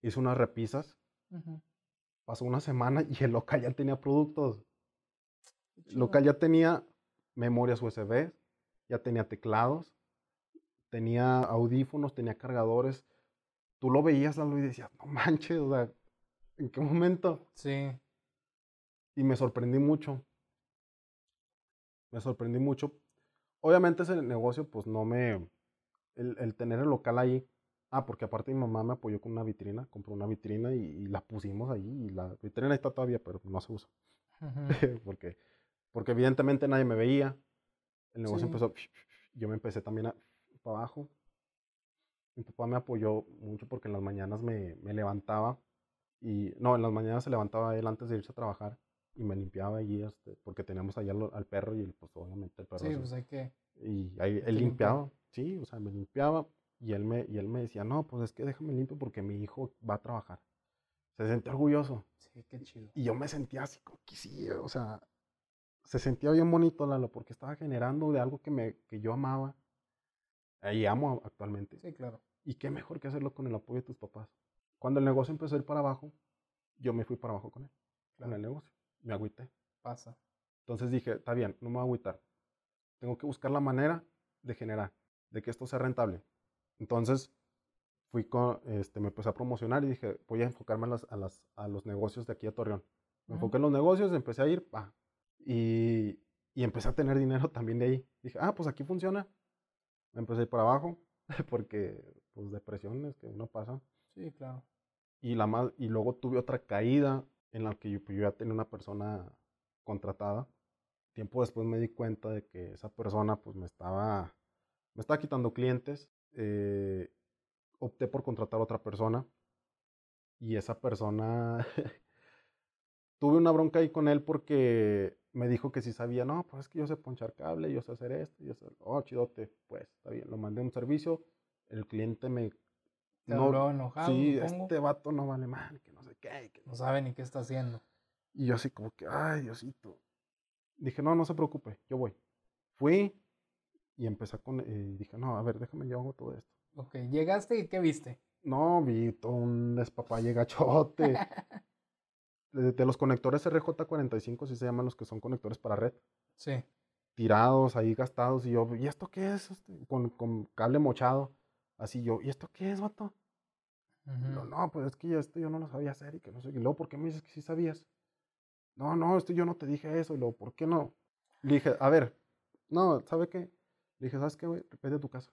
hice unas repisas. Pasó una semana y el local ya tenía productos. Local ya tenía memorias USB, ya tenía teclados, tenía audífonos, tenía cargadores. Tú lo veías, Lalo, y decías, no manches, o sea, ¿en qué momento? Sí. Y me sorprendí mucho. Me sorprendí mucho. Obviamente ese negocio, pues no me... El, tener el local ahí. Ah, porque aparte mi mamá me apoyó con una vitrina, compró una vitrina y, la pusimos ahí. Y la vitrina está todavía, pero no se usa. [LAUGHS] porque porque evidentemente nadie me veía. El negocio empezó, [LAUGHS] yo me empecé también a, para abajo. Mi papá me apoyó mucho porque en las mañanas me, me, levantaba y, no, en las mañanas se levantaba él antes de irse a trabajar y me limpiaba allí, este, porque teníamos allá al, perro y pues obviamente el perro. Sí, pues hay que. Y ahí, él limpiaba, sí, o sea, me limpiaba y él me, y él me decía, no, pues es que déjame limpio porque mi hijo va a trabajar. Se sentía orgulloso. Sí, qué chido. Y yo me sentía así como que sí, o sea, se sentía bien bonito, Lalo, porque estaba generando de algo que, me, que yo amaba y amo actualmente. Sí, claro. Y qué mejor que hacerlo con el apoyo de tus papás. Cuando el negocio empezó a ir para abajo, yo me fui para abajo con él, con el negocio. Me agüité. Pasa. Entonces dije, está bien, no me voy a agüitar. Tengo que buscar la manera de generar, de que esto sea rentable. Entonces, fui con, este, me empecé a promocionar y dije, voy a enfocarme a, las, a, las, a los negocios de aquí a Torreón. Me enfoqué en los negocios, empecé a ir, pa, y, y, empecé a tener dinero también de ahí. Dije, ah, pues aquí funciona. Me empecé a ir para abajo, [LAUGHS] porque pues depresiones que uno pasa. Sí, claro. Y, la más, y luego tuve otra caída en la que yo, pues, yo ya tenía una persona contratada. Tiempo después me di cuenta de que esa persona pues me estaba, me estaba quitando clientes. Eh, opté por contratar a otra persona y esa persona [LAUGHS] tuve una bronca ahí con él porque me dijo que si sabía, no, pues es que yo sé ponchar cable, yo sé hacer esto, yo sé, oh, chidote, pues está bien, lo mandé a un servicio, el cliente me... no, enojado, sí, este vato no vale mal, que no sé qué. Que no sabe ni qué está haciendo. Y yo así como que, ay, Diosito. Dije, no, no se preocupe, yo voy. Fui y empecé con, y dije, no, a ver, déjame, yo hago todo esto. Ok, llegaste y ¿qué viste? No, vi todo un despapalle gachote. [LAUGHS] de, los conectores RJ45, si se llaman los que son conectores para red. Sí. Tirados ahí, gastados. Y yo, ¿y esto qué es? Este, con, con, cable mochado. Así yo, ¿y esto qué es, vato? no, no, pues es que esto yo no lo sabía hacer y que no sé. Y luego, ¿por qué me dices que sí sabías? No, no, esto yo no te dije eso. Y luego, ¿por qué no? Le dije, a ver, no, ¿sabe qué? Le dije, ¿sabes qué, güey? Vete a tu casa.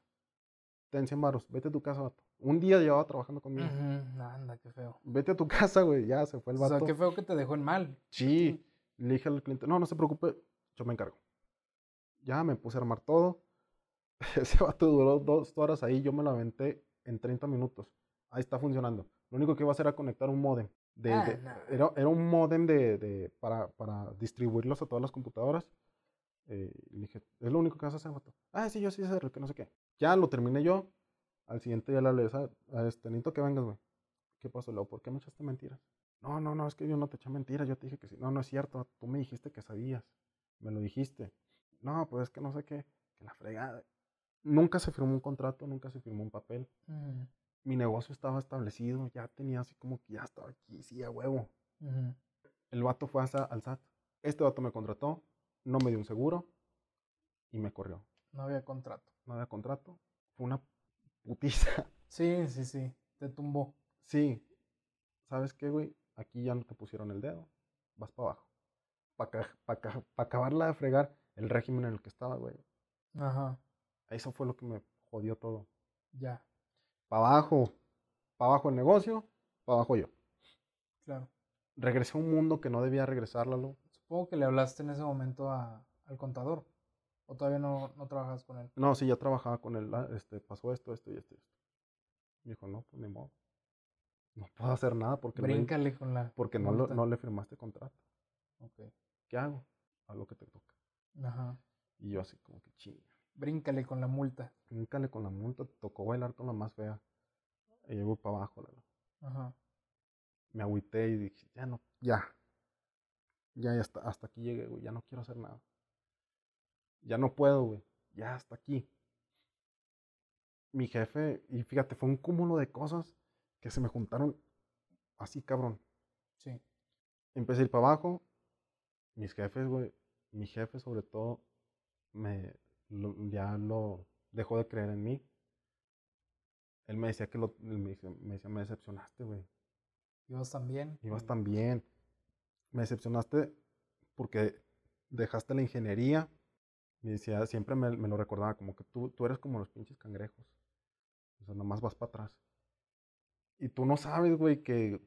Ten 100 baros, vete a tu casa, vato. Un día llevaba trabajando conmigo. Anda, qué feo. Vete a tu casa, güey. Ya se fue el vato. O sea, qué feo que te dejó en mal. Sí. Le dije al cliente, no, no se preocupe, yo me encargo. Ya me puse a armar todo. [LAUGHS] Ese vato duró dos horas ahí. Yo me lo aventé en 30 minutos. Ahí está funcionando. Lo único que iba a hacer era conectar un modem. De, ah, era, era, un modem de, de, para, para, distribuirlos a todas las computadoras. Eh, le dije, es lo único que vas a hacer, vato. Ah, sí, yo sí sé que no sé qué. Ya lo terminé yo. Al siguiente día le hablé, a este, necesito que vengas, güey. ¿Qué pasó, luego? ¿Por qué me echaste mentiras? No, no, no, es que yo no te eché mentiras, yo te dije que sí. No, no es cierto, tú me dijiste que sabías. Me lo dijiste. No, pues es que no sé qué, que la fregada. Nunca se firmó un contrato, nunca se firmó un papel. Mm. Mi negocio estaba establecido, ya tenía así como que ya estaba aquí, sí, a huevo. El vato fue hasta al SAT. Este vato me contrató, no me dio un seguro y me corrió. No había contrato. No había contrato. Fue una putiza. [LAUGHS] Sí, sí, sí. Te tumbó. Sí. ¿Sabes qué, güey? Aquí ya no te pusieron el dedo. Vas para abajo. Para pa, acabarla de fregar el régimen en el que estaba, güey. Ajá. Eso fue lo que me jodió todo. Ya. Para abajo. Para abajo el negocio. Para abajo yo. Claro. Regresé a un mundo que no debía regresarlo. Supongo que le hablaste en ese momento al contador. ¿O todavía no, no trabajas con él? No, sí, ya trabajaba con él. Ah, este, pasó esto, esto y esto, esto. Me dijo, no, pues ni modo. No puedo hacer nada porque, Bríncale con la porque no, no le firmaste contrato. Ok. ¿Qué hago? A lo que te toca. Ajá. Y yo así como que chinga. Bríncale con la multa. Bríncale con la multa. Tocó bailar con la más fea. Y yo voy para abajo. Ajá. Me agüité y dije, ya no, ya. Ya, ya hasta, hasta aquí llegué, güey. Ya no quiero hacer nada. Ya no puedo, güey. Ya hasta aquí. Mi jefe, y fíjate, fue un cúmulo de cosas que se me juntaron así, cabrón. Sí. Empecé a ir para abajo. Mis jefes, güey, mi jefe sobre todo, me, ya lo dejó de creer en mí. Él me decía que lo, me, decía, me decepcionaste, güey. ¿Ibas tan bien? Ibas tan bien. Me decepcionaste porque dejaste la ingeniería me decía, siempre me, lo recordaba, como que tú, tú eres como los pinches cangrejos. O sea, nomás vas para atrás. Y tú no sabes, güey, que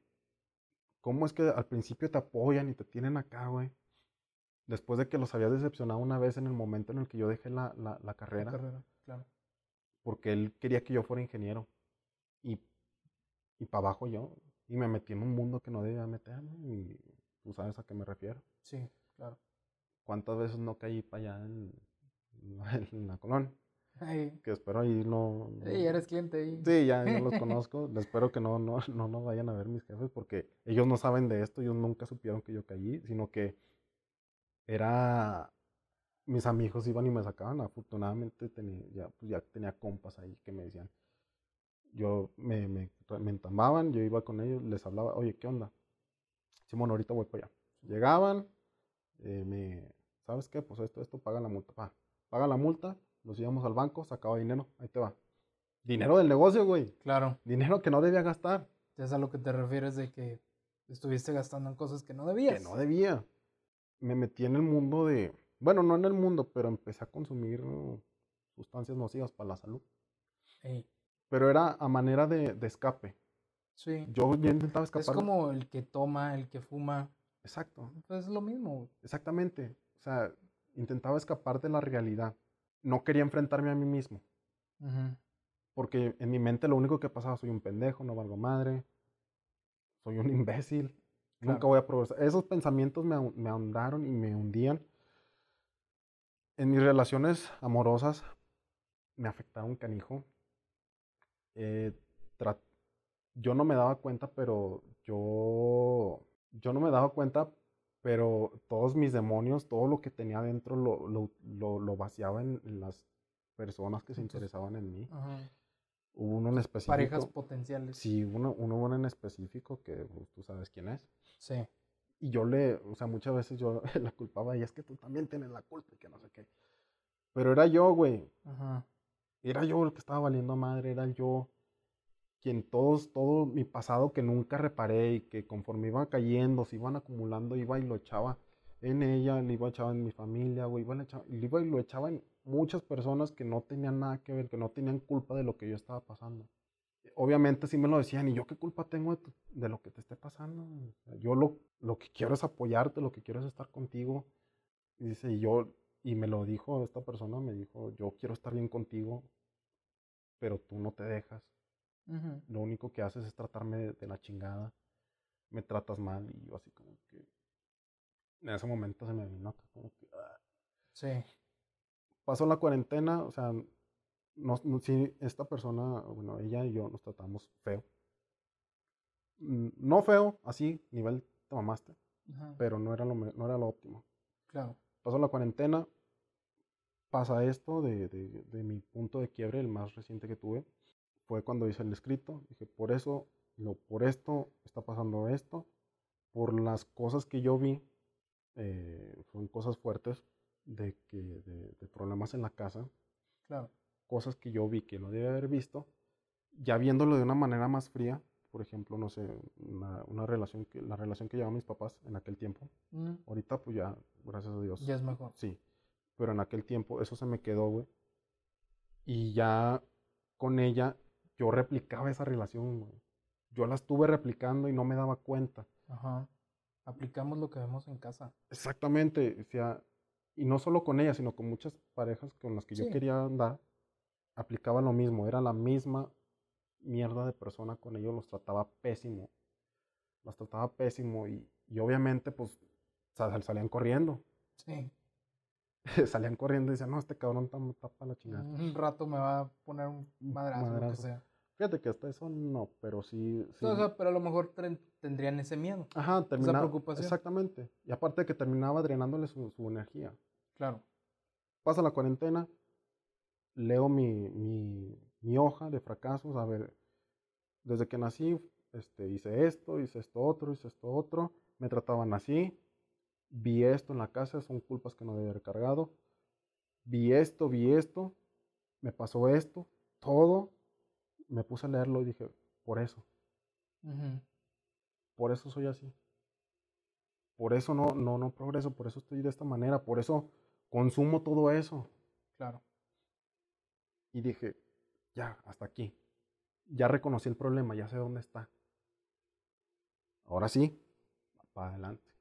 cómo es que al principio te apoyan y te tienen acá, güey. Después de que los habías decepcionado una vez en el momento en el que yo dejé la, la, carrera. La carrera, claro. Porque él quería que yo fuera ingeniero. Y, y para abajo yo. Y me metí en un mundo que no debía meterme. Y tú sabes a qué me refiero. Sí, claro. ¿Cuántas veces no caí para allá en, [LAUGHS] la Colón? Que espero ahí no, Sí, eres cliente ahí. Sí, ya, no los [LAUGHS] conozco. espero que no, no, no, no vayan a ver mis jefes porque ellos no saben de esto. Ellos nunca supieron que yo caí, sino que era... Mis amigos iban y me sacaban. Afortunadamente tenía, ya, pues ya tenía compas ahí que me decían. Yo me, me, me entambaban, yo iba con ellos, les hablaba, oye, ¿qué onda? Simón, ahorita voy para allá. Llegaban, eh, me, ¿sabes qué? Pues esto, esto, paga la multa. Va, paga la multa, nos íbamos al banco, sacaba dinero, ahí te va. Dinero del negocio, güey. Claro. Dinero que no debía gastar. Ya es a lo que te refieres de que estuviste gastando en cosas que no debías. Que no debía. Me metí en el mundo de, bueno, no en el mundo, pero empecé a consumir sustancias nocivas para la salud. Pero era a manera de, de escape. Sí. Yo intentaba escapar. Es como el que toma, el que fuma. Exacto. Pues es lo mismo. Exactamente. O sea, intentaba escapar de la realidad. No quería enfrentarme a mí mismo. Porque en mi mente lo único que pasaba, soy un pendejo, no valgo madre, soy un imbécil, nunca voy a progresar. Esos pensamientos me, me ahondaron y me hundían. En mis relaciones amorosas me afectaron canijo. Eh, yo no me daba cuenta, pero yo, yo no me daba cuenta, pero todos mis demonios, todo lo que tenía dentro lo, lo, lo, vaciaba en, las personas que se interesaban en mí. Hubo uno en específico. Parejas potenciales. Sí, uno, uno en específico que pues, tú sabes quién es. Sí. Y yo le, o sea, muchas veces yo [LAUGHS] la culpaba y es que tú también tienes la culpa y que no sé qué. Pero era yo, güey. Ajá. Era yo el que estaba valiendo madre, era yo quien todos, todo mi pasado que nunca reparé y que conforme iba cayendo, se iban acumulando, iba y lo echaba en ella, le iba a echaba en mi familia, güey, iba, iba y lo echaba en muchas personas que no tenían nada que ver, que no tenían culpa de lo que yo estaba pasando. Obviamente sí me lo decían, y yo qué culpa tengo de, lo que te esté pasando. yo lo, lo que quiero es apoyarte, lo que quiero es estar contigo. Y dice, y yo, y me lo dijo esta persona, me dijo, yo quiero estar bien contigo, pero tú no te dejas. Lo único que haces es tratarme de, la chingada. Me tratas mal y yo así como que... En ese momento se me vino como que... Ah. Sí. Pasó la cuarentena, o sea, no, si esta persona, bueno, ella y yo nos tratamos feo. Mm, no feo, así, nivel te mamaste, pero no era, lo, no era lo óptimo. Claro. Pasó la cuarentena, pasa esto de, de, de, mi punto de quiebre, el más reciente que tuve fue cuando hice el escrito. Dije, por eso, lo, por esto está pasando esto, por las cosas que yo vi, eh, son cosas fuertes de, que, de, problemas en la casa. Claro. Cosas que yo vi que no debía haber visto, ya viéndolo de una manera más fría, por ejemplo, no sé, una, relación que, la relación que llevaban mis papás en aquel tiempo. Mm. Ahorita, pues ya, gracias a Dios. Ya es mejor. Sí. Pero en aquel tiempo, eso se me quedó, güey. Y ya con ella yo replicaba esa relación, Yo la estuve replicando y no me daba cuenta. Ajá. Aplicamos lo que vemos en casa. Exactamente. O sea, y no solo con ella, sino con muchas parejas con las que yo quería andar, aplicaba lo mismo. Era la misma mierda de persona con ellos, los trataba pésimo. Los trataba pésimo y, y obviamente, pues, salían corriendo. Sí. [LAUGHS] salían corriendo y decían, no, este cabrón está, para la chingada. Un rato me va a poner un madrazo, Lo que sea. Fíjate que hasta eso no, pero sí. sí. O sea, pero a lo mejor tendrían ese miedo. Ajá, terminaba. Esa preocupación. Exactamente. Y aparte de que terminaba drenándole su, su, energía. Claro. Pasa la cuarentena, leo mi, mi, mi, hoja de fracasos. A ver, desde que nací, este, hice esto, hice esto otro, hice esto otro. Me trataban así, vi esto en la casa, son culpas que no debe haber cargado, vi esto, vi esto, me pasó esto, todo, me puse a leerlo y dije, por eso, por eso soy así, por eso no, no, no progreso, por eso estoy de esta manera, por eso consumo todo eso. Claro. Y dije, ya, hasta aquí. Ya reconocí el problema, ya sé dónde está. Ahora sí, para adelante.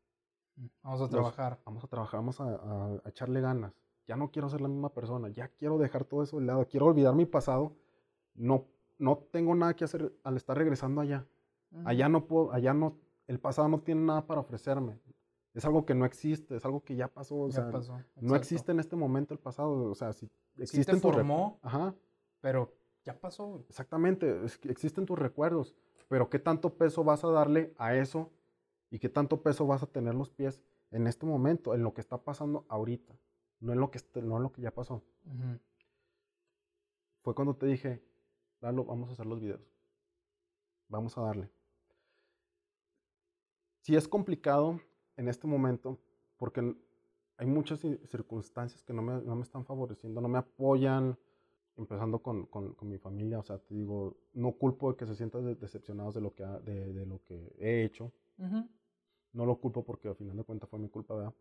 Vamos a trabajar. vamos a trabajar, vamos a, echarle ganas. Ya no quiero ser la misma persona, ya quiero dejar todo eso de lado, quiero olvidar mi pasado. No, no tengo nada que hacer al estar regresando allá. Allá no puedo, allá no, el pasado no tiene nada para ofrecerme. Es algo que no existe, es algo que ya pasó. no existe en este momento el pasado. O sea, si existe sí formó, Ajá. pero ya pasó. Exactamente, existen tus recuerdos. Pero ¿qué tanto peso vas a darle a eso y qué tanto peso vas a tener los pies en este momento, en lo que está pasando ahorita, no en lo que, no en lo que ya pasó. Fue cuando te dije, Lalo, vamos a hacer los videos. Vamos a darle. Sí es complicado en este momento porque hay muchas circunstancias que no me, no me están favoreciendo, no me apoyan, empezando con, con, con, mi familia, o sea, te digo, no culpo de que se sientan decepcionados de lo que, de, de, lo que he hecho. No lo culpo porque al final de cuentas fue mi culpa, ¿verdad?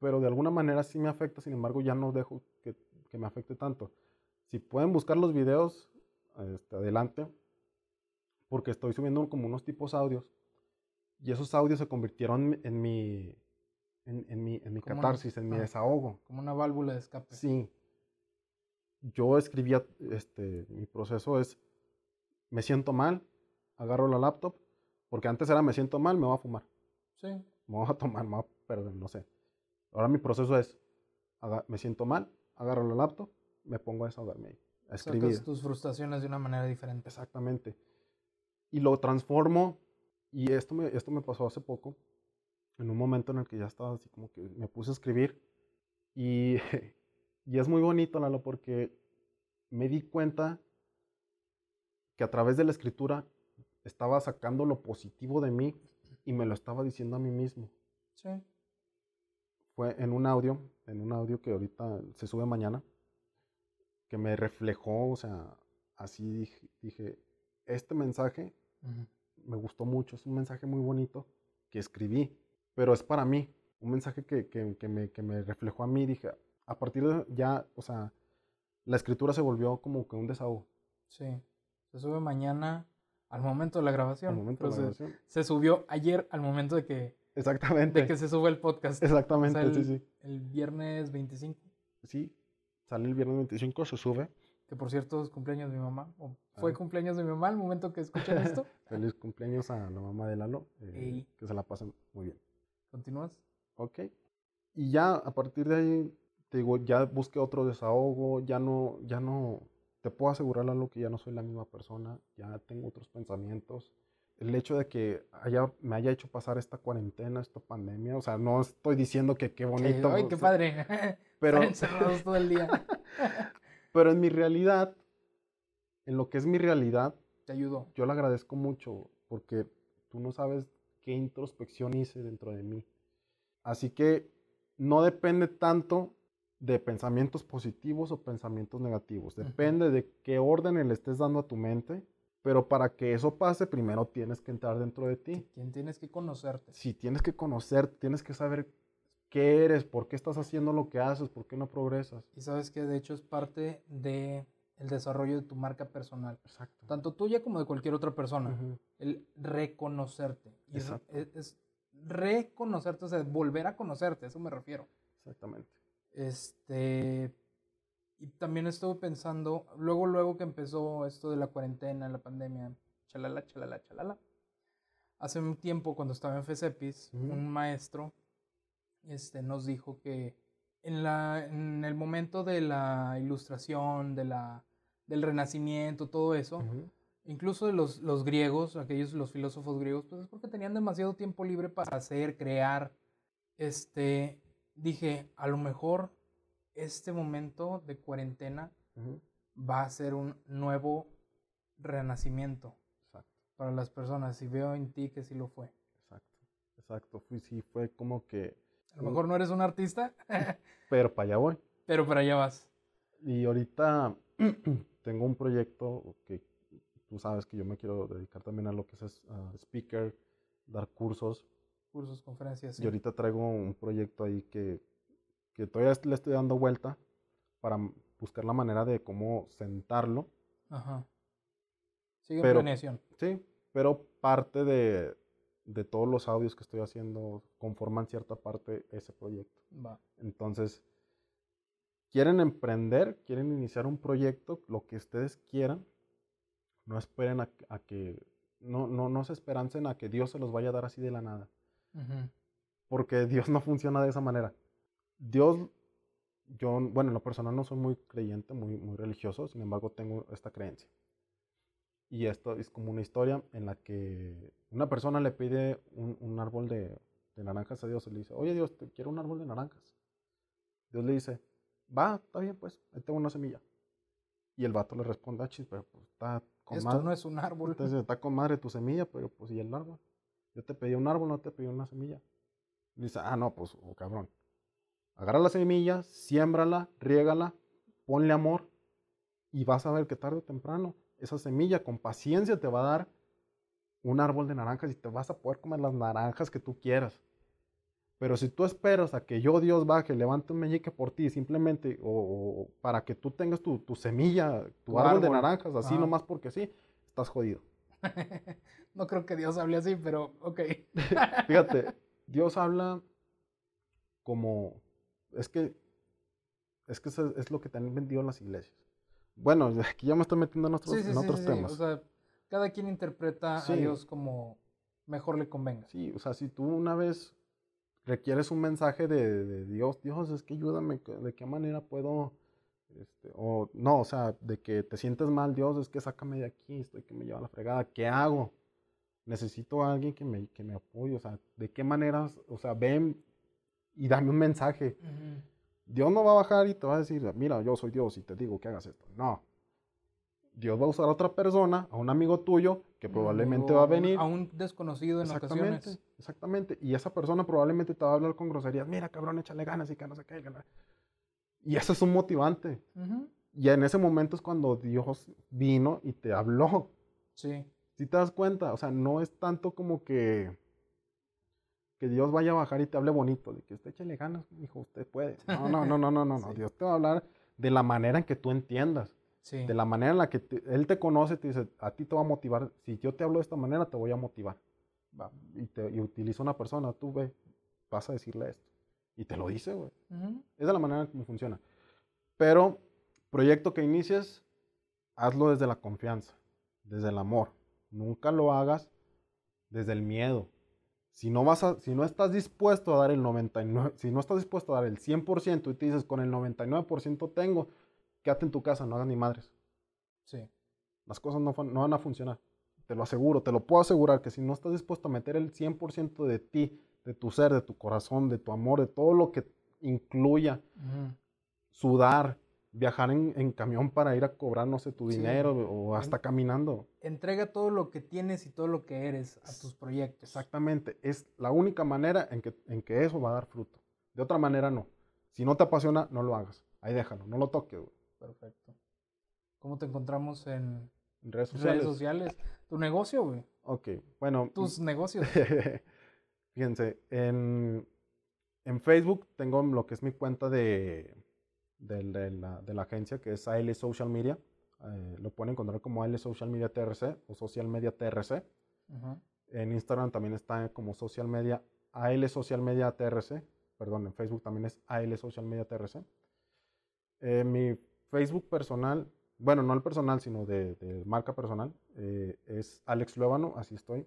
Pero de alguna manera sí me afecta, sin embargo ya no dejo que, que me afecte tanto. Si pueden buscar los videos, este, adelante, porque estoy subiendo como unos tipos audios y esos audios se convirtieron en mi, en, mi, en mi catarsis, en mi desahogo. Como una válvula de escape. Sí. Yo escribía, este, mi proceso es, me siento mal, agarro la laptop, porque antes era me siento mal, me voy a fumar. Sí. Me voy a tomar, me voy a perder, no sé. Ahora mi proceso es, me siento mal, agarro la laptop, me pongo a desahogarme ahí, a escribir. tus frustraciones de una manera diferente. Exactamente. Y lo transformo, y esto me, esto me pasó hace poco, en un momento en el que ya estaba así como que me puse a escribir, y, [LAUGHS] y es muy bonito, Lalo, porque me di cuenta que a través de la escritura estaba sacando lo positivo de mí y me lo estaba diciendo a mí mismo. Sí. Fue en un audio, en un audio que ahorita se sube mañana, que me reflejó, o sea, así dije, este mensaje me gustó mucho, es un mensaje muy bonito que escribí, pero es para mí, un mensaje que, que, me, que me reflejó a mí, dije, a partir de ya, o sea, la escritura se volvió como que un desahogo. Sí, se sube mañana al momento de la grabación. Al momento de la grabación. Se subió ayer al momento de que... Exactamente. De que se sube el podcast. Exactamente, el, sí, sí. El viernes 25. Sí, sale el viernes 25, se sube. Que por cierto es cumpleaños de mi mamá. O fue ah. cumpleaños de mi mamá al momento que escuchen esto. [LAUGHS] Feliz cumpleaños a la mamá de Lalo. Eh, que se la pasen muy bien. ¿Continúas? Ok. Y ya a partir de ahí, te digo, ya busqué otro desahogo, ya no, ya no, te puedo asegurar Lalo que ya no soy la misma persona, ya tengo otros pensamientos. El hecho de que haya, me haya hecho pasar esta cuarentena, esta pandemia, o sea, no estoy diciendo que qué bonito. Ay, qué padre. [LAUGHS] Pero, encerrados todo el día. [LAUGHS] pero en mi realidad, en lo que es mi realidad, te ayudó. Yo le agradezco mucho porque tú no sabes qué introspección hice dentro de mí. Así que no depende tanto de pensamientos positivos o pensamientos negativos. Depende de qué orden le estés dando a tu mente. Pero para que eso pase, primero tienes que entrar dentro de ti. Tienes que conocerte. Sí, tienes que conocerte, tienes que saber qué eres, por qué estás haciendo lo que haces, por qué no progresas. Y sabes que de hecho es parte de el desarrollo de tu marca personal. Exacto. Tanto tuya como de cualquier otra persona. El reconocerte. Y es, es, reconocerte, o sea, volver a conocerte, a eso me refiero. Exactamente. Este, y también estuve pensando, luego, luego que empezó esto de la cuarentena, la pandemia, chalala, chalala, chalala. Hace un tiempo, cuando estaba en FESEPIS, un maestro este, nos dijo que en, la, en el momento de la ilustración, de la, del renacimiento, todo eso, incluso los, los griegos, aquellos, los filósofos griegos, pues es porque tenían demasiado tiempo libre para hacer, crear. Este, dije, a lo mejor este momento de cuarentena va a ser un nuevo renacimiento para las personas. Y veo en ti que sí lo fue. Exacto, exacto. Fui, sí, fue como que... A lo mejor no eres un artista. [LAUGHS] pero para allá voy. Pero para allá vas. Y ahorita [CLEARS THROAT] tengo un proyecto que tú sabes que yo me quiero dedicar también a lo que es speaker, dar cursos. Cursos, conferencias. Y ahorita traigo un proyecto ahí que que todavía le estoy dando vuelta para buscar la manera de cómo sentarlo. Ajá. Sigue pero, planeación. Sí, pero parte de, de, todos los audios que estoy haciendo conforman cierta parte ese proyecto. Va. Entonces, quieren emprender, quieren iniciar un proyecto, lo que ustedes quieran, no esperen a, que, no, no, no se esperancen a que Dios se los vaya a dar así de la nada. Porque Dios no funciona de esa manera. Dios, yo, bueno, en lo personal no soy muy creyente, muy, muy religioso, sin embargo tengo esta creencia. Y esto es como una historia en la que una persona le pide un, árbol de, naranjas a Dios y le dice, oye Dios, te quiero un árbol de naranjas. Dios le dice, va, está bien, pues, ahí tengo una semilla. Y el vato le responde, ah, chis, pero pues está con Esto no es un árbol. Entonces está con madre tu semilla, pero pues, ¿y el árbol? Yo te pedí un árbol, no te pedí una semilla. Y dice, ah, no, pues, oh, cabrón. Agarra la semilla, siémbrala, riégala, ponle amor y vas a ver que tarde o temprano esa semilla con paciencia te va a dar un árbol de naranjas y te vas a poder comer las naranjas que tú quieras. Pero si tú esperas a que yo, Dios, baje, levante un meñique por ti, simplemente, o, para que tú tengas tu, semilla, tu, árbol, de naranjas, así nomás porque sí, estás jodido. [LAUGHS] no creo que Dios hable así, pero ok. [LAUGHS] Fíjate, Dios habla como, es que, es que es lo que te han vendido las iglesias. Bueno, [LAUGHS] aquí ya me estoy metiendo en otros, en otros temas. O sea, cada quien interpreta a Dios como mejor le convenga. Sí, o sea, si tú una vez requieres un mensaje de, Dios, Dios, es que ayúdame, ¿de qué manera puedo? Este, o no, o sea, de que te sientes mal, Dios, es que sácame de aquí, estoy que me lleva la fregada, ¿qué hago? Necesito a alguien que me, que me apoye, o sea, ¿de qué manera? O sea, ven y dame un mensaje. Dios no va a bajar y te va a decir, mira, yo soy Dios y te digo que hagas esto. No. Dios va a usar a otra persona, a un amigo tuyo, que probablemente va a venir. A un desconocido en exactamente, ocasiones. Exactamente. Y esa persona probablemente te va a hablar con groserías. Mira, cabrón, échale ganas y que no se caiga. Y eso es un motivante. Y en ese momento es cuando Dios vino y te habló. Sí. Si te das cuenta, o sea, no es tanto como que que Dios vaya a bajar y te hable bonito, de que usted échale ganas, hijo, usted puede. No, no, no, no, no, no, [LAUGHS] no. Dios te va a hablar de la manera en que tú entiendas. De la manera en la que Él te conoce, te dice, a ti te va a motivar. Si yo te hablo de esta manera, te voy a motivar. y, te, y utiliza una persona, tú ve, vas a decirle esto. Y te lo dice, güey. Es de la manera como funciona. Pero, proyecto que inicies, hazlo desde la confianza, desde el amor. Nunca lo hagas desde el miedo. Si no, vas a, si no estás dispuesto a dar el 99, si no estás dispuesto a dar el 100% y te dices, con el 99% tengo, quédate en tu casa, no hagas ni madres. Sí. Las cosas no, no, van a funcionar. Te lo aseguro, te lo puedo asegurar que si no estás dispuesto a meter el 100% de ti, de tu ser, de tu corazón, de tu amor, de todo lo que incluya sudar, viajar en, camión para ir a cobrar, no sé, tu dinero o hasta caminando. Entrega todo lo que tienes y todo lo que eres a tus proyectos. Exactamente. Es la única manera en que, en que eso va a dar fruto. De otra manera, no. Si no te apasiona, no lo hagas. Ahí déjalo, no lo toques. Perfecto. ¿Cómo te encontramos en redes sociales? Redes sociales. Tu negocio, güey. Ok, bueno. Tus negocios. [LAUGHS] Fíjense, en, en, Facebook tengo lo que es mi cuenta de, de, la, de la, agencia, que es AL Social Media. Eh, lo pueden encontrar como AL Social Media TRC o Social Media TRC. En Instagram también está como Social Media, AL Social Media TRC. Perdón, en Facebook también es AL Social Media TRC. Eh, mi Facebook personal, bueno, no el personal, sino de, marca personal, eh, es Alex Luevano, así estoy,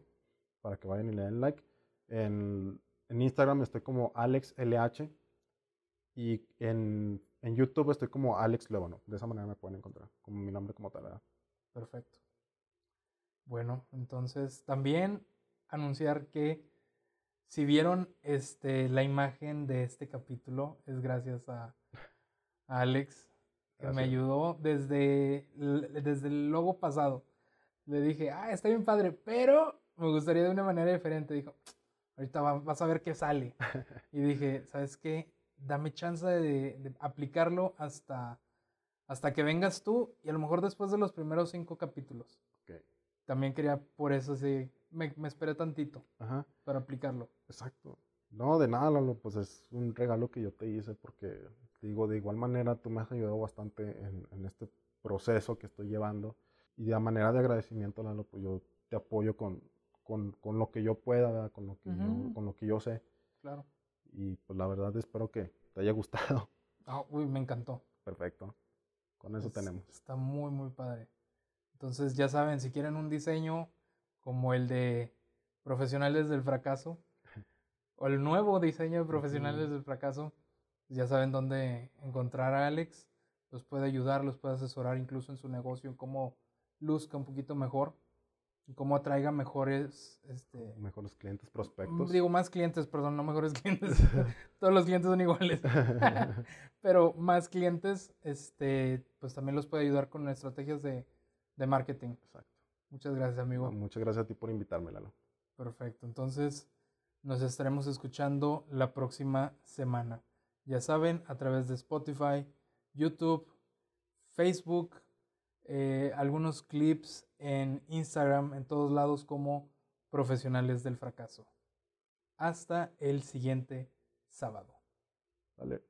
para que vayan y le den like. En, Instagram estoy como AlexLH y en, YouTube estoy como Alex Luevano. De esa manera me pueden encontrar, como mi nombre como tal. Perfecto. Bueno, entonces también anunciar que si vieron este, la imagen de este capítulo, es gracias a Alex que me ayudó desde, desde el logo pasado. Le dije, ah, está bien padre, pero me gustaría de una manera diferente. Dijo, ahorita vas a ver qué sale. [LAUGHS] y dije, ¿sabes qué? Dame chance de, aplicarlo hasta, hasta que vengas tú y a lo mejor después de los primeros cinco capítulos. También quería, por eso sí, me, me esperé tantito para aplicarlo. Exacto. No, de nada, Lalo, pues es un regalo que yo te hice porque digo, de igual manera tú me has ayudado bastante en, este proceso que estoy llevando y de manera de agradecimiento, Lalo, pues yo te apoyo con, con, con lo que yo pueda, con lo que, yo, con lo que yo sé. Claro. Y pues la verdad espero que te haya gustado. [LAUGHS] Ah, uy, me encantó. Perfecto. Con eso tenemos. Está muy, muy padre. Entonces ya saben, si quieren un diseño como el de Profesionales del Fracaso, [LAUGHS] o el nuevo diseño de Profesionales del Fracaso, ya saben dónde encontrar a Alex, los puede ayudar, los puede asesorar incluso en su negocio, en cómo luzca un poquito mejor, cómo atraiga mejores... Este, mejores clientes, prospectos. Digo, más clientes, perdón, no mejores [LAUGHS] clientes. Todos los clientes son iguales. [LAUGHS] Pero más clientes, este, pues también los puede ayudar con estrategias de, de marketing. Exacto. Muchas gracias, amigo. Muchas gracias a ti por invitarme, Lalo. Perfecto. Entonces, nos estaremos escuchando la próxima semana. Ya saben, a través de Spotify, YouTube, Facebook, eh, algunos clips en Instagram, en todos lados como profesionales del fracaso. Hasta el siguiente sábado. Vale.